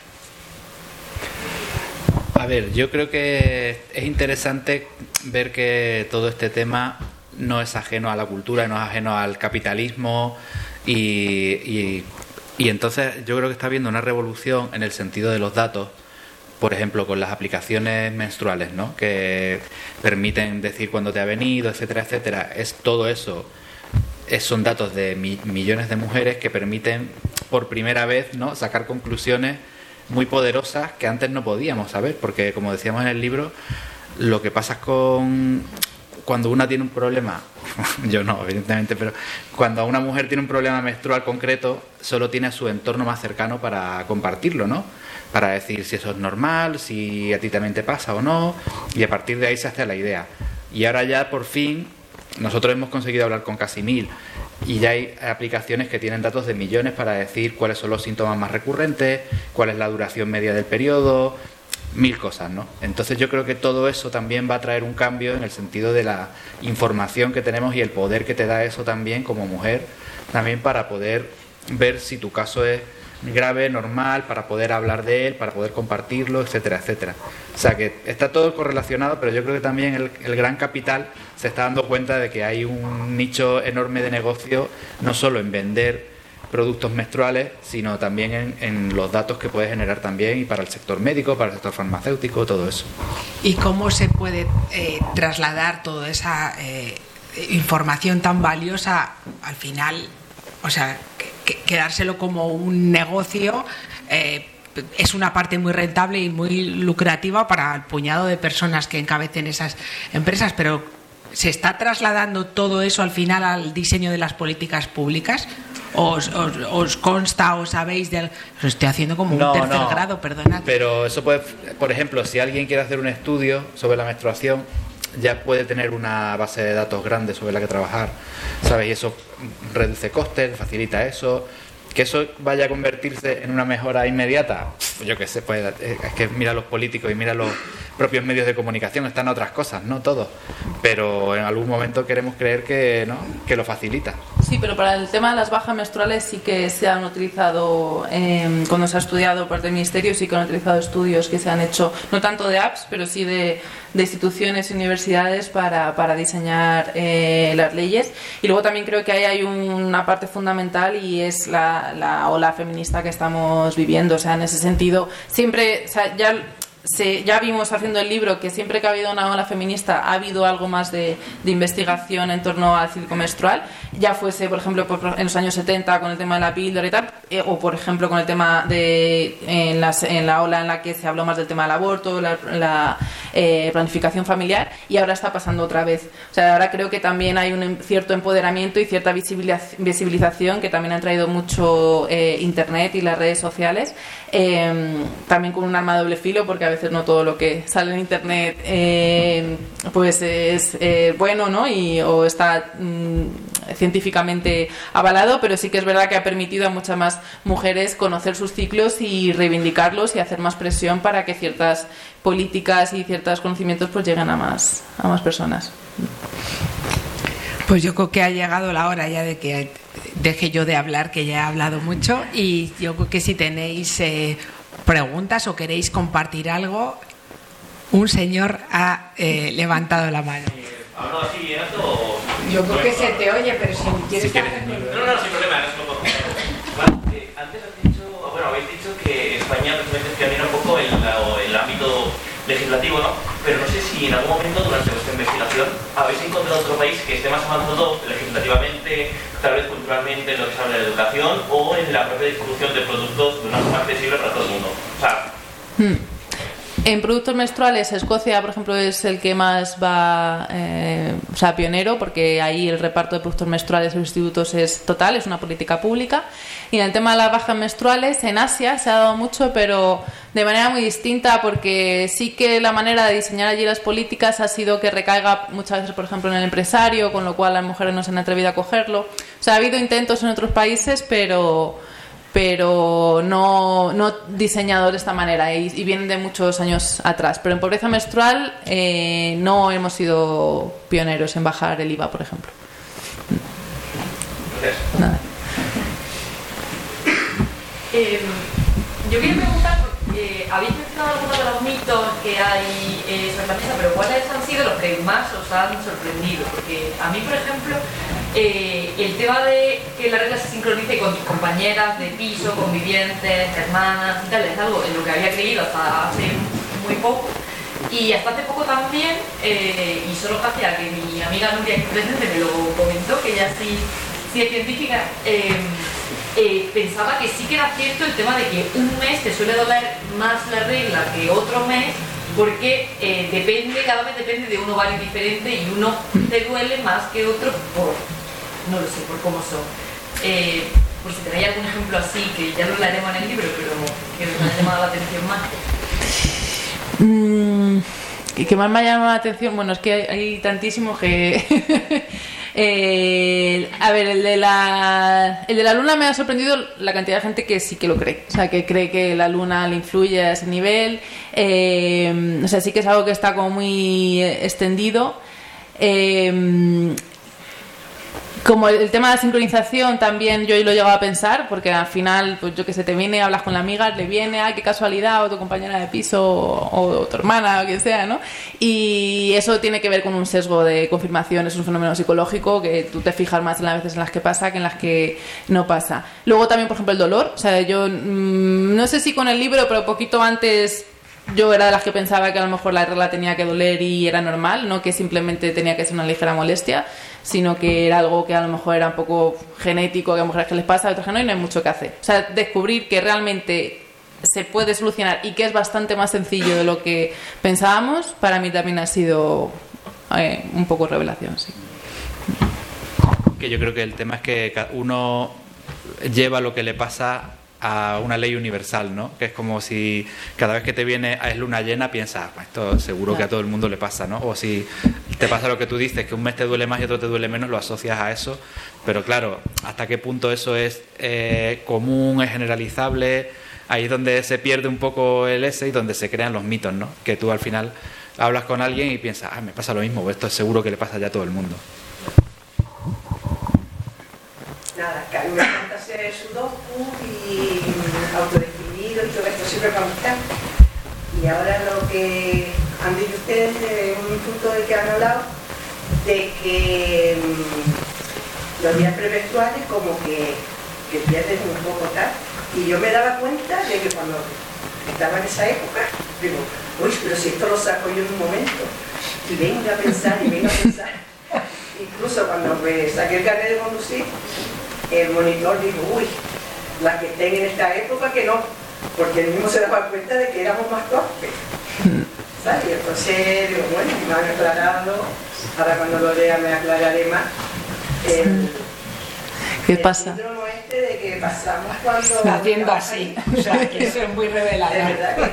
[SPEAKER 7] A ver, yo creo que es interesante ver que todo este tema no es ajeno a la cultura, no es ajeno al capitalismo y, y y entonces yo creo que está habiendo una revolución en el sentido de los datos, por ejemplo, con las aplicaciones menstruales, ¿no? que permiten decir cuándo te ha venido, etcétera, etcétera. Es todo eso. Es, son datos de mi, millones de mujeres que permiten por primera vez ¿no? sacar conclusiones muy poderosas que antes no podíamos saber, porque como decíamos en el libro, lo que pasa con cuando una tiene un problema, yo no, evidentemente, pero cuando una mujer tiene un problema menstrual concreto, solo tiene a su entorno más cercano para compartirlo, ¿no? Para decir si eso es normal, si a ti también te pasa o no, y a partir de ahí se hace la idea. Y ahora ya por fin nosotros hemos conseguido hablar con casi mil y ya hay aplicaciones que tienen datos de millones para decir cuáles son los síntomas más recurrentes, cuál es la duración media del periodo, mil cosas, ¿no? Entonces yo creo que todo eso también va a traer un cambio en el sentido de la información que tenemos y el poder que te da eso también como mujer, también para poder ver si tu caso es grave, normal, para poder hablar de él, para poder compartirlo, etcétera, etcétera. O sea que está todo correlacionado, pero yo creo que también el, el gran capital se está dando cuenta de que hay un nicho enorme de negocio, no solo en vender productos menstruales, sino también en, los datos que puede generar también y para el sector médico, para el sector farmacéutico, todo eso.
[SPEAKER 5] ¿Y cómo se puede eh, trasladar toda esa eh, información tan valiosa al final? O sea, que- que- quedárselo como un negocio eh, es una parte muy rentable y muy lucrativa para el puñado de personas que encabecen esas empresas, pero ¿se está trasladando todo eso al final al diseño de las políticas públicas? ¿Os, os- os consta o sabéis del.? Lo estoy haciendo como un tercer grado, perdonad.
[SPEAKER 7] Pero eso puede, por ejemplo, si alguien quiere hacer un estudio sobre la menstruación, ya puede tener una base de datos grande sobre la que trabajar, ¿sabes? Y eso reduce costes, facilita eso. Que eso vaya a convertirse en una mejora inmediata, yo qué sé, pues eh, es que mira los políticos y mira los propios medios de comunicación, están otras cosas, no todo. Pero en algún momento queremos creer que, ¿no? que lo facilita.
[SPEAKER 6] Sí, pero para el tema de las bajas menstruales sí que se han utilizado, eh, cuando se ha estudiado por parte del Ministerio, sí que han utilizado estudios que se han hecho, no tanto de apps, pero sí de, de instituciones y universidades para, para diseñar eh, las leyes. Y luego también creo que ahí hay una parte fundamental y es la, la ola feminista que estamos viviendo. O sea, en ese sentido, siempre, o sea, ya se- ya vimos haciendo el libro que siempre que ha habido una ola feminista ha habido algo más de, de investigación en torno al ciclo menstrual, ya fuese, por ejemplo, por- en los años 70 con el tema de la píldora y tal, eh, o por ejemplo con el tema de en, las- en la ola en la que se habló más del tema del aborto, la, la, eh, planificación familiar, y ahora está pasando otra vez. O sea, ahora creo que también hay un em- cierto empoderamiento y cierta visibiliz- visibilización que también han traído mucho eh, Internet y las redes sociales, eh, también con un arma de doble filo, porque a veces no todo lo que sale en Internet eh, pues es eh, bueno, ¿no? Y, o está mm, científicamente avalado, pero sí que es verdad que ha permitido a muchas más mujeres conocer sus ciclos y reivindicarlos y hacer más presión para que ciertas políticas y ciertos conocimientos pues lleguen a más, a más personas.
[SPEAKER 5] Pues yo creo que ha llegado la hora ya de que deje yo de hablar, que ya he hablado mucho, y yo creo que si tenéis eh, preguntas o queréis compartir algo, un señor ha eh, levantado la mano.
[SPEAKER 8] ¿Hablo así o...?
[SPEAKER 5] Yo creo que se te oye, pero si quieres...
[SPEAKER 7] Si quieres.
[SPEAKER 8] No, no, no, sin problema, no eh, antes has dicho, bueno, habéis dicho que España precisamente es pionera un poco en el ámbito legislativo, ¿no? Pero no sé si en algún momento durante vuestra investigación habéis encontrado otro país que esté más avanzado legislativamente, tal vez culturalmente en lo que se habla de educación o en la propia distribución de productos de una forma accesible para todo el mundo. O sea,
[SPEAKER 6] En productos menstruales, Escocia, por ejemplo, es el que más va, eh, o sea, pionero, porque ahí el reparto de productos menstruales en los institutos es total, es una política pública. Y en el tema de las bajas menstruales, en Asia se ha dado mucho, pero de manera muy distinta, porque sí que la manera de diseñar allí las políticas ha sido que recaiga muchas veces, por ejemplo, en el empresario, con lo cual las mujeres no se han atrevido a cogerlo. O sea, ha habido intentos en otros países, pero pero no, no diseñado de esta manera y, y vienen de muchos años atrás. Pero en pobreza menstrual eh, no hemos sido pioneros en bajar el IVA, por ejemplo. Nada.
[SPEAKER 9] Eh, yo quería preguntar, porque habéis mencionado algunos de los mitos que hay eh, sobre la mesa, pero ¿cuáles han sido los que más os han sorprendido? Porque a mí, por ejemplo, eh, el tema de que la regla se sincronice con tus compañeras de piso, convivientes, hermanas y tal, es algo en lo que había creído hasta hace muy poco. Y hasta hace poco también, eh, y solo gracias a que mi amiga Nuria presente me lo comentó, que ella sí, es científica, eh, pensaba que sí que era cierto el tema de que un mes te suele doler más la regla que otro mes porque depende, cada mes depende de un ovario diferente y uno te duele más que otro por, no lo sé, por cómo son. Eh, por si tenéis algún ejemplo así, que ya lo leeremos en el libro, pero que os haya llamado la atención más.
[SPEAKER 6] Mm, ¿y ¿Qué más me ha llamado la atención? Bueno, es que hay, tantísimos que... Eh, a ver, el de, la, el de la luna me ha sorprendido la cantidad de gente que sí que lo cree. O sea, que cree que la luna le influye a ese nivel. Eh, o sea, sí que es algo que está como muy extendido. Como el, tema de la sincronización también yo lo he llegado a pensar, porque al final, pues yo que sé, te viene, hablas con la amiga, le viene, ay, qué casualidad, o tu compañera de piso, o, o tu hermana, o quien sea, ¿no? Y eso tiene que ver con un sesgo de confirmación, es un fenómeno psicológico que tú te fijas más en las veces en las que pasa que en las que no pasa. Luego también, por ejemplo, el dolor, o sea, yo mm, no sé si con el libro, pero poquito antes yo era de las que pensaba que a lo mejor la regla tenía que doler y era normal, no que simplemente tenía que ser una ligera molestia, sino que era algo que a lo mejor era un poco genético, que a mujeres que les pasa, a otras que no, y no hay mucho que hacer. O sea, descubrir que realmente se puede solucionar y que es bastante más sencillo de lo que pensábamos, para mí también ha sido eh, un poco revelación, sí.
[SPEAKER 7] Que yo creo que el tema es que uno lleva lo que le pasa a una ley universal, ¿no? Que es como si cada vez que te viene es luna llena piensas, "Pues esto seguro que a todo el mundo le pasa, ¿no? O si te pasa lo que tú dices, que un mes te duele más y otro te duele menos, lo asocias a eso. Pero claro, ¿hasta qué punto eso es eh, común, es generalizable? Ahí es donde se pierde un poco el ese y donde se crean los mitos, ¿no? Que tú al final hablas con alguien y piensas, ah, me pasa lo mismo, esto es seguro que le pasa ya a todo el mundo.
[SPEAKER 10] Nada, que hacer sudoku y autodefinido y todo esto siempre me gusta. Y ahora lo que han dicho ustedes de un punto del que han hablado, de que mm, los días premenstruales como que, que pierden un poco tal. Y yo me daba cuenta de que cuando estaba en esa época, digo, uy, pero si esto lo saco yo en un momento. Y vengo a pensar y vengo a pensar. Incluso cuando me saqué el carnet de conducir, el monitor dijo, uy, las que estén en esta época que no, porque él mismo se daba cuenta de que éramos más torpes. ¿Sabes? Y entonces digo, bueno, me han aclarado, ahora cuando lo lea me aclararé más. El,
[SPEAKER 6] ¿Qué
[SPEAKER 10] el
[SPEAKER 6] pasa?
[SPEAKER 10] síndrome este de que pasamos cuando...
[SPEAKER 5] Haciendo así. O sea, que eso es muy
[SPEAKER 10] De
[SPEAKER 5] revelador.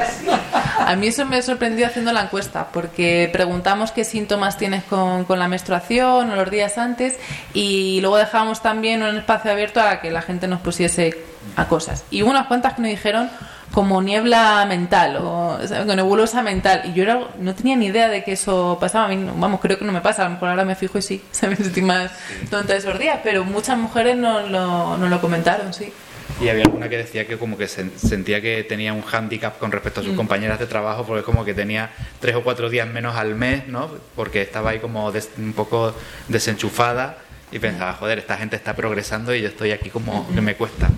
[SPEAKER 6] A mí eso me sorprendió haciendo la encuesta, porque preguntamos qué síntomas tienes con, con la menstruación o los días antes y luego dejábamos también un espacio abierto a que la gente nos pusiese a cosas. Y hubo unas cuantas que nos dijeron como niebla mental o, nebulosa mental. Y yo era- no tenía ni idea de que eso pasaba. A mí, no- vamos, creo que no me pasa. A lo mejor ahora me fijo y sí, se me sentí más tonta esos días. Pero muchas mujeres nos lo, nos lo comentaron, sí.
[SPEAKER 7] Y había alguna que decía que como que sen- sentía que tenía un hándicap con respecto a sus compañeras de trabajo porque como que tenía tres o cuatro días menos al mes, ¿no? Porque estaba ahí como des- un poco desenchufada y pensaba, joder, esta gente está progresando y yo estoy aquí como que me cuesta.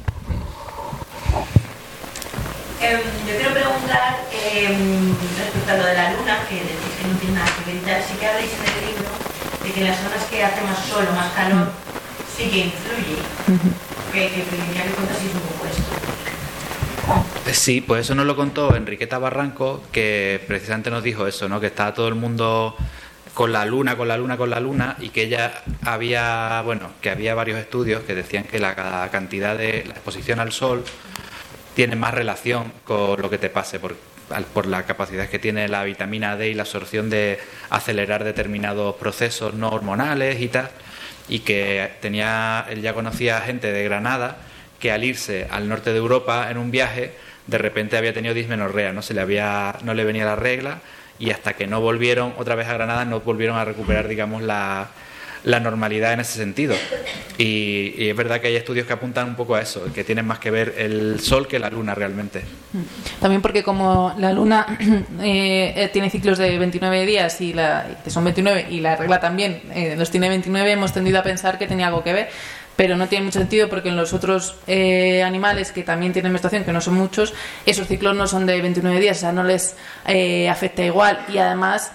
[SPEAKER 11] Em, yo quiero preguntar em, respecto a lo de la luna, que decís que no tiene nada que ver y tal, sí que habléis en el libro de que en las zonas que hace más sol o más calor sí que influye. Que, que, que ya que contaseis un poco esto.
[SPEAKER 7] Sí, pues eso nos lo contó Enriqueta Barranco, que precisamente nos dijo eso, ¿no? Que estaba todo el mundo con la luna, con la luna, con la luna, y que ella había, bueno, que había varios estudios que decían que la ca- cantidad de la exposición al sol tiene más relación con lo que te pase por, por la capacidad que tiene la vitamina D y la absorción de acelerar determinados procesos no hormonales y tal, y que tenía, él ya conocía gente de Granada que al irse al norte de Europa en un viaje, de repente había tenido dismenorrea, no se le había, no le venía la regla y hasta que no volvieron otra vez a Granada no volvieron a recuperar, digamos, la, la normalidad en ese sentido. Y, es verdad que hay estudios que apuntan un poco a eso, que tienen más que ver el sol que la luna realmente.
[SPEAKER 6] También porque como la luna eh, eh, tiene ciclos de 29 días y la, que son 29 y la regla también eh, los tiene 29, hemos tendido a pensar que tenía algo que ver, pero no tiene mucho sentido porque en los otros eh, animales que también tienen menstruación, que no son muchos, esos ciclos no son de 29 días, o sea, no les eh, afecta igual y además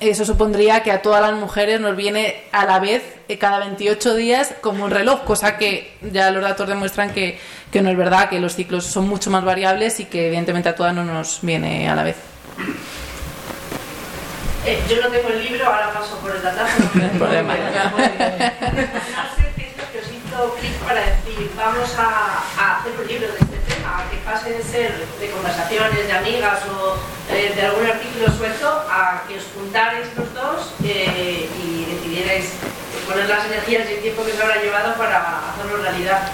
[SPEAKER 6] eso supondría que a todas las mujeres nos viene a la vez eh, cada 28 días como un reloj, cosa que ya los datos demuestran que, que no es verdad, que los ciclos son mucho más variables y que evidentemente a todas no nos viene a la vez.
[SPEAKER 9] Eh, yo no tengo el libro, ahora paso por el datáfono.
[SPEAKER 6] No hay problema.
[SPEAKER 9] No sé qué es lo que os hizo clic para decir, vamos a, a hacer un libro de que pase de ser de conversaciones, de amigas o eh, de algún artículo suelto, a que os juntarais los dos eh, y decidierais poner las energías y el tiempo que os habrá llevado para hacerlo realidad.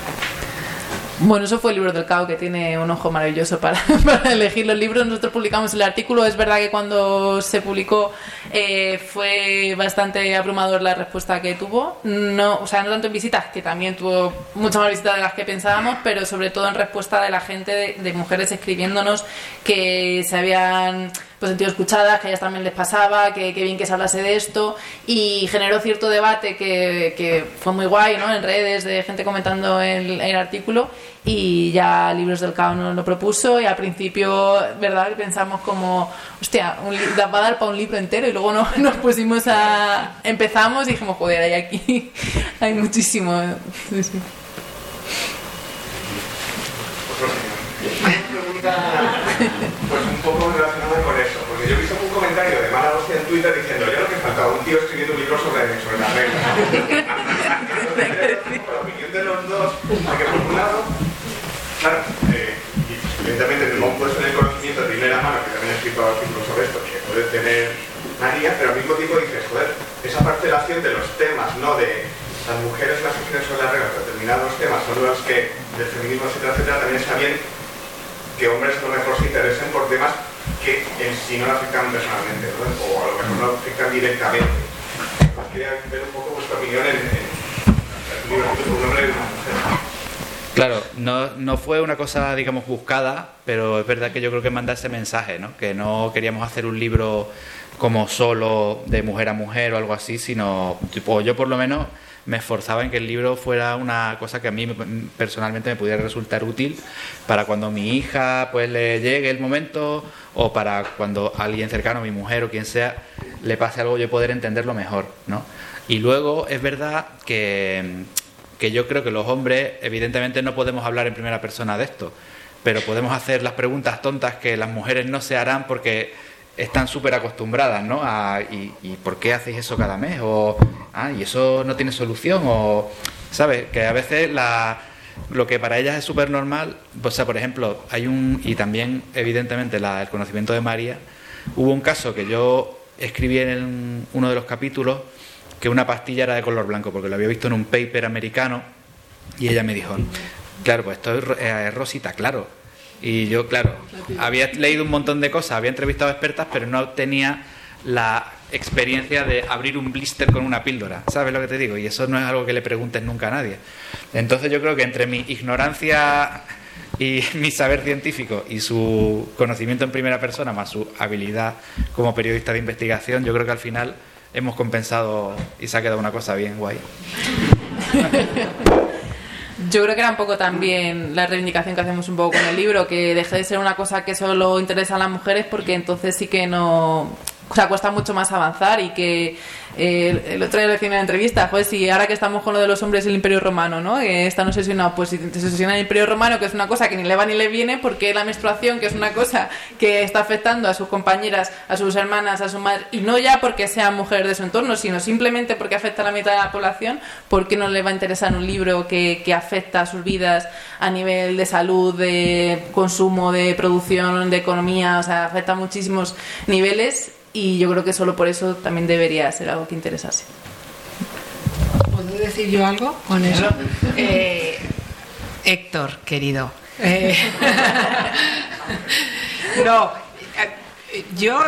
[SPEAKER 6] Bueno, eso fue el libro del CAO, que tiene un ojo maravilloso para, para elegir los libros. Nosotros publicamos el artículo. Es verdad que cuando se publicó eh, fue bastante abrumador la respuesta que tuvo. No, o sea, no tanto en visitas, que también tuvo muchas más visitas de las que pensábamos, pero sobre todo en respuesta de la gente, de, de mujeres escribiéndonos que se habían pues sentido escuchadas, que a ellas también les pasaba, que, que bien que se hablase de esto y generó cierto debate que, que fue muy guay, ¿no? En redes de gente comentando el, el artículo y ya Libros del Caos nos lo propuso y al principio, ¿verdad? Pensamos como, hostia, un va a dar para un libro entero y luego no- nos pusimos a... Empezamos y dijimos, joder, hay aquí, hay muchísimo. Sí, sí.
[SPEAKER 12] Pregunta pues un poco relacionada con eso, porque yo he visto un comentario de mala hostia en Twitter diciendo yo lo que faltaba un tío escribiendo un libro sobre, sobre la regla. Por la opinión de los dos, porque por un lado, claro, eh, evidentemente no puedes tener conocimiento de primera mano, que también he escrito artículos sobre esto, que puede tener María, pero al mismo tiempo dices, joder, esa parcelación de los temas, ¿no? De las mujeres las que escriben sobre la regla, pero determinados temas son los que, del feminismo, etcétera, etcétera, también está bien que hombres a lo mejor se interesen por temas que en sí no le afectan personalmente, ¿no? o a lo mejor no afectan directamente. Pues quería ver un poco vuestra opinión en, una mujer.
[SPEAKER 7] Claro, no, no fue una cosa, digamos, buscada, pero es verdad que yo creo que manda ese mensaje, ¿no? Que no queríamos hacer un libro como solo de mujer a mujer o algo así, sino, tipo, yo por lo menos me esforzaba en que el libro fuera una cosa que a mí me- personalmente me pudiera resultar útil para cuando mi hija pues le llegue el momento o para cuando alguien cercano, mi mujer o quien sea, le pase algo yo poder entenderlo mejor, ¿no? Y luego es verdad que, que yo creo que los hombres evidentemente no podemos hablar en primera persona de esto, pero podemos hacer las preguntas tontas que las mujeres no se harán porque están súper acostumbradas, ¿no? A, y, por qué hacéis eso cada mes? O, ah, y eso no tiene solución, o, ¿sabes? Que a veces la, lo que para ellas es súper normal, o sea, por ejemplo, hay un, y también evidentemente la- el conocimiento de María, hubo un caso que yo escribí en uno de los capítulos que una pastilla era de color blanco, porque lo había visto en un paper americano, y ella me dijo, claro, pues esto es, eh, rosita, claro. Y yo, claro, había leído un montón de cosas, había entrevistado a expertas, pero no tenía la experiencia de abrir un blister con una píldora, ¿sabes lo que te digo? Y eso no es algo que le preguntes nunca a nadie. Entonces yo creo que entre mi ignorancia y mi saber científico y su conocimiento en primera persona, más su habilidad como periodista de investigación, yo creo que al final hemos compensado y se ha quedado una cosa bien guay.
[SPEAKER 6] Yo creo que era un poco también la reivindicación que hacemos un poco con el libro, que deje de ser una cosa que solo interesa a las mujeres, porque entonces sí que no. O sea, cuesta mucho más avanzar y que eh, el- otro día decía en una entrevista, pues si ahora que estamos con lo de los hombres y el Imperio Romano, ¿no? Que están obsesionados, pues si te obsesiona el Imperio Romano, que es una cosa que ni le va ni le viene, porque la menstruación, que es una cosa que está afectando a sus compañeras, a sus hermanas, a su madre, y no ya porque sean mujeres de su entorno, sino simplemente porque afecta a la mitad de la población, ¿por qué no le va a interesar un libro que, que afecta a sus vidas a nivel de salud, de consumo, de producción, de economía? O sea, afecta a muchísimos niveles y yo creo que solo por eso también debería ser algo que interesase.
[SPEAKER 5] ¿Puedo decir yo algo con eso? Eh, Héctor, querido. eh, no, yo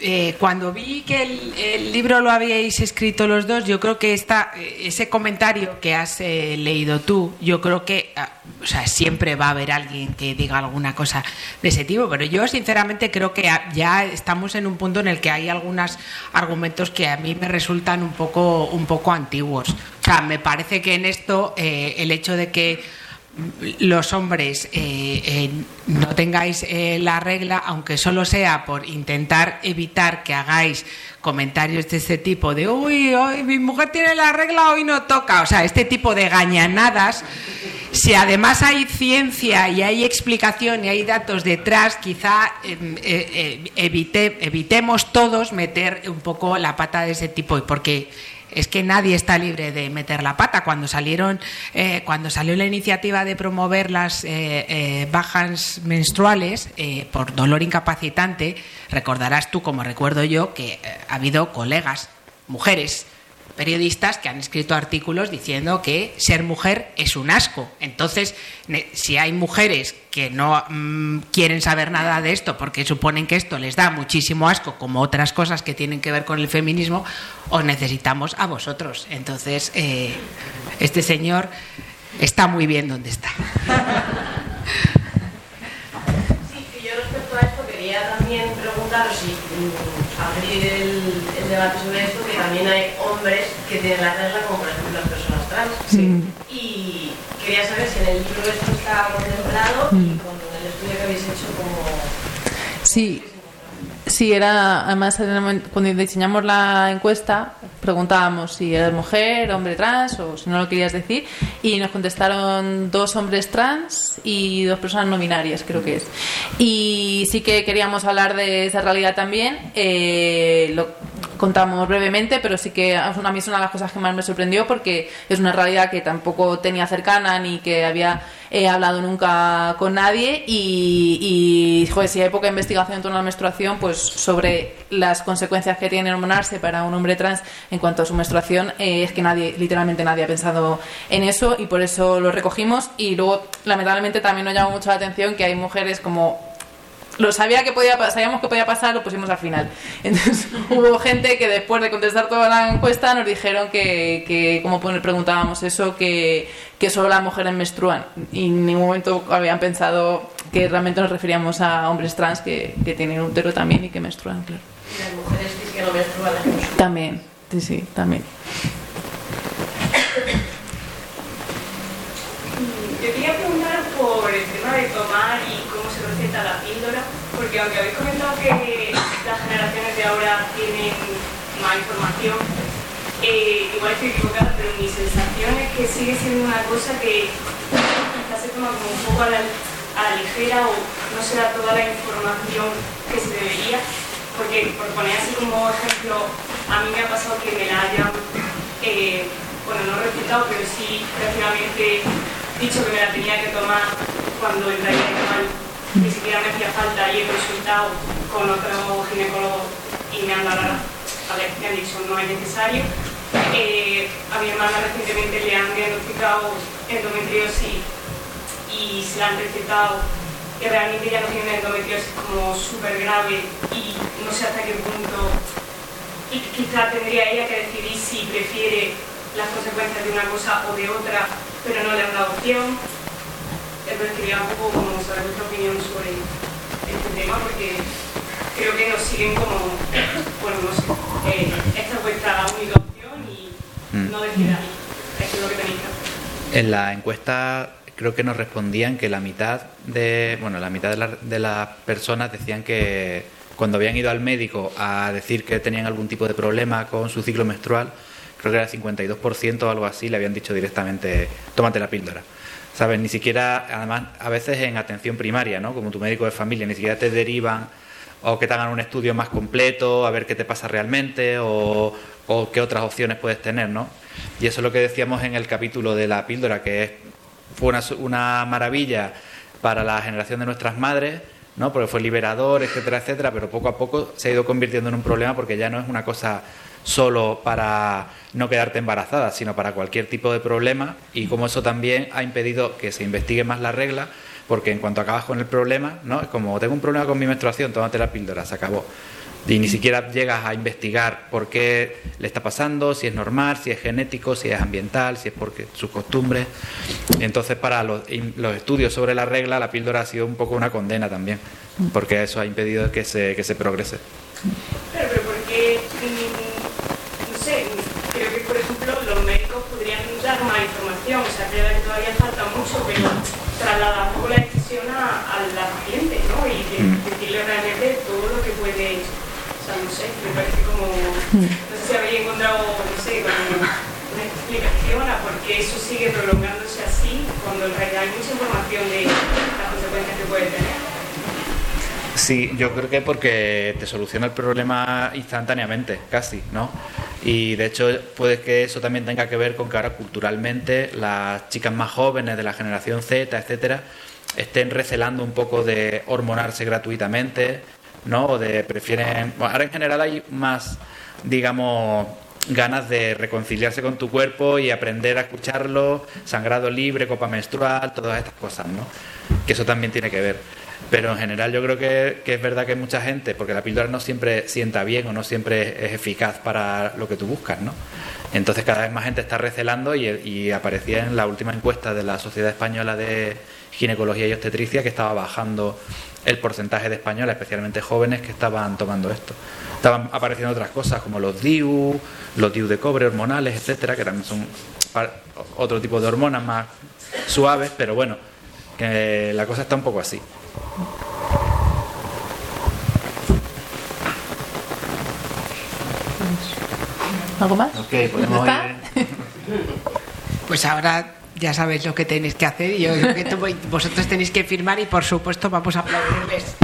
[SPEAKER 5] eh, cuando vi que el, libro lo habíais escrito los dos, yo creo que esta, eh, ese comentario que has eh, leído tú, yo creo que, ah, o sea, siempre va a haber alguien que diga alguna cosa de ese tipo, pero yo sinceramente creo que ah, ya estamos en un punto en el que hay algunos argumentos que a mí me resultan un poco, un poco antiguos. O sea, me parece que en esto el hecho de que los hombres eh, eh, no tengáis eh, la regla, aunque solo sea por intentar evitar que hagáis comentarios de este tipo de uy, hoy mi mujer tiene la regla, hoy no toca, o sea, este tipo de gañanadas. Si además hay ciencia y hay explicación y hay datos detrás, quizá eh, evite- evitemos todos meter un poco la pata de ese tipo, porque es que nadie está libre de meter la pata. Cuando salieron, eh, cuando salió la iniciativa de promover las eh, eh, bajas menstruales eh, por dolor incapacitante, recordarás tú, como recuerdo yo, que eh, ha habido colegas, mujeres, periodistas que han escrito artículos diciendo que ser mujer es un asco. Entonces, si hay mujeres que no mm, quieren saber nada de esto porque suponen que esto les da muchísimo asco, como otras cosas que tienen que ver con el feminismo, os necesitamos a vosotros. Entonces, eh, este señor está muy bien donde está.
[SPEAKER 11] Sí, yo respecto a esto quería también preguntaros y mm, abrir el, el debate sobre esto, que también hay hombres que tienen la regla, como por ejemplo las personas trans. Y quería saber si en el libro esto está contemplado y con el estudio que habéis hecho como...
[SPEAKER 6] Sí, sí, era además cuando diseñamos la encuesta preguntábamos si eres mujer, hombre trans o si no lo querías decir y nos contestaron dos hombres trans y dos personas no binarias creo que es. Y sí que queríamos hablar de esa realidad también eh, lo contamos brevemente pero sí que a mí es una de las cosas que más me sorprendió porque es una realidad que tampoco tenía cercana ni que había eh, hablado nunca con nadie y, y joder, si hay poca investigación en torno a la menstruación, pues sobre las consecuencias que tiene hormonarse para un hombre trans en cuanto a su menstruación, eh, es que nadie, literalmente nadie ha pensado en eso y por eso lo recogimos. Y luego lamentablemente también nos llamó mucho la atención que hay mujeres como lo sabía que podía sabíamos que podía pasar lo pusimos al final. Entonces hubo gente que después de contestar toda la encuesta nos dijeron que, que como preguntábamos eso que, que solo las mujeres menstruan. Y en ningún momento habían pensado que realmente nos referíamos a hombres trans que, que tienen útero también y que menstruan claro.
[SPEAKER 11] Y las mujeres que no menstruan.
[SPEAKER 6] también sí sí también.
[SPEAKER 13] Yo quería preguntar por el tema de tomar y cómo se receta la píldora, porque aunque habéis comentado que las generaciones de ahora tienen más información, eh, igual estoy equivocada, pero mi sensación es que sigue siendo una cosa que quizás se toma como un poco a la, a la ligera o no se da toda la información que se debería, porque por poner así como ejemplo, a mí me ha pasado que me la hayan, eh, bueno, no recetado, pero sí prácticamente dicho que me la tenía que tomar cuando en realidad igual ni siquiera me hacía falta y he consultado con otro ginecólogo y me han dado la- a ver, me han dicho no es necesario. Eh, a mi hermana recientemente le han diagnosticado endometriosis y se la han recetado que realmente ya no tiene endometriosis como súper grave y no sé hasta qué punto y quizá tendría ella que decidir si prefiere las consecuencias de una cosa o de otra, pero no le han dado opción. Entonces quería un poco como saber vuestra opinión sobre este tema, porque creo que nos siguen como, bueno, no sé, eh, esta es vuestra única opción y
[SPEAKER 7] Mm.
[SPEAKER 13] no decidáis. Eso es lo que tenéis que hacer.
[SPEAKER 7] En la encuesta creo que nos respondían que la mitad de, bueno, la mitad de, la- de las personas decían que cuando habían ido al médico a decir que tenían algún tipo de problema con su ciclo menstrual, creo que era el 52% o algo así, le habían dicho directamente, tómate la píldora. ¿Sabes? Ni siquiera, además, a veces en atención primaria, ¿no? Como tu médico de familia, ni siquiera te derivan o que te hagan un estudio más completo, a ver qué te pasa realmente o, qué otras opciones puedes tener, ¿no? Y eso es lo que decíamos en el capítulo de la píldora, que es, fue una, una maravilla para la generación de nuestras madres, ¿no? Porque fue liberador, etcétera, etcétera, pero poco a poco se ha ido convirtiendo en un problema porque ya no es una cosa solo para no quedarte embarazada, sino para cualquier tipo de problema y como eso también ha impedido que se investigue más la regla, porque en cuanto acabas con el problema, ¿no? Es como tengo un problema con mi menstruación, tómate la píldora, se acabó. Y ni siquiera llegas a investigar por qué le está pasando, si es normal, si es genético, si es ambiental, si es porque sus costumbres. Entonces, para los, los estudios sobre la regla, la píldora ha sido un poco una condena también, porque eso ha impedido que se, que se progrese.
[SPEAKER 13] Claro, pero porque, mm, no sé, creo que por ejemplo los médicos podrían dar más información, o sea, creo que todavía falta mucho, pero trasladar un poco la decisión a, a la paciente, ¿no? Y de-
[SPEAKER 7] Mm.
[SPEAKER 13] decirle realmente todo lo que puede, o no sé, me parece como, no sé si habéis encontrado, no sé, como una explicación a por qué eso sigue prolongándose así, cuando en realidad hay mucha información de las consecuencias que puede tener.
[SPEAKER 7] Sí, yo creo que porque te soluciona el problema instantáneamente, casi, ¿no? Y de hecho puede que eso también tenga que ver con que ahora culturalmente las chicas más jóvenes de la generación Z, etcétera, estén recelando un poco de hormonarse gratuitamente, ¿no? O de prefieren... Bueno, ahora en general hay más, digamos, ganas de reconciliarse con tu cuerpo y aprender a escucharlo, sangrado libre, copa menstrual, todas estas cosas, ¿no? Que eso también tiene que ver. Pero en general yo creo que, que es verdad que mucha gente, porque la píldora no siempre sienta bien o no siempre es eficaz para lo que tú buscas, ¿no? Entonces cada vez más gente está recelando y, y aparecía en la última encuesta de la Sociedad Española de Ginecología y Obstetricia que estaba bajando el porcentaje de españoles, especialmente jóvenes, que estaban tomando esto. Estaban apareciendo otras cosas como los DIU, los DIU de cobre, hormonales, etcétera, que también son otro tipo de hormonas más suaves, pero bueno, que la cosa está un poco así.
[SPEAKER 6] ¿Algo más?
[SPEAKER 7] Ok, ir.
[SPEAKER 5] Pues ahora ya sabéis lo que tenéis que hacer y yo que vosotros tenéis que firmar y por supuesto vamos a aplaudirles.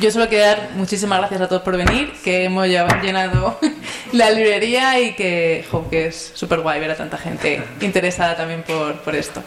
[SPEAKER 6] Yo solo quiero dar muchísimas gracias a todos por venir, que hemos llenado la librería y que, jo, es súper guay ver a tanta gente interesada también por, por esto.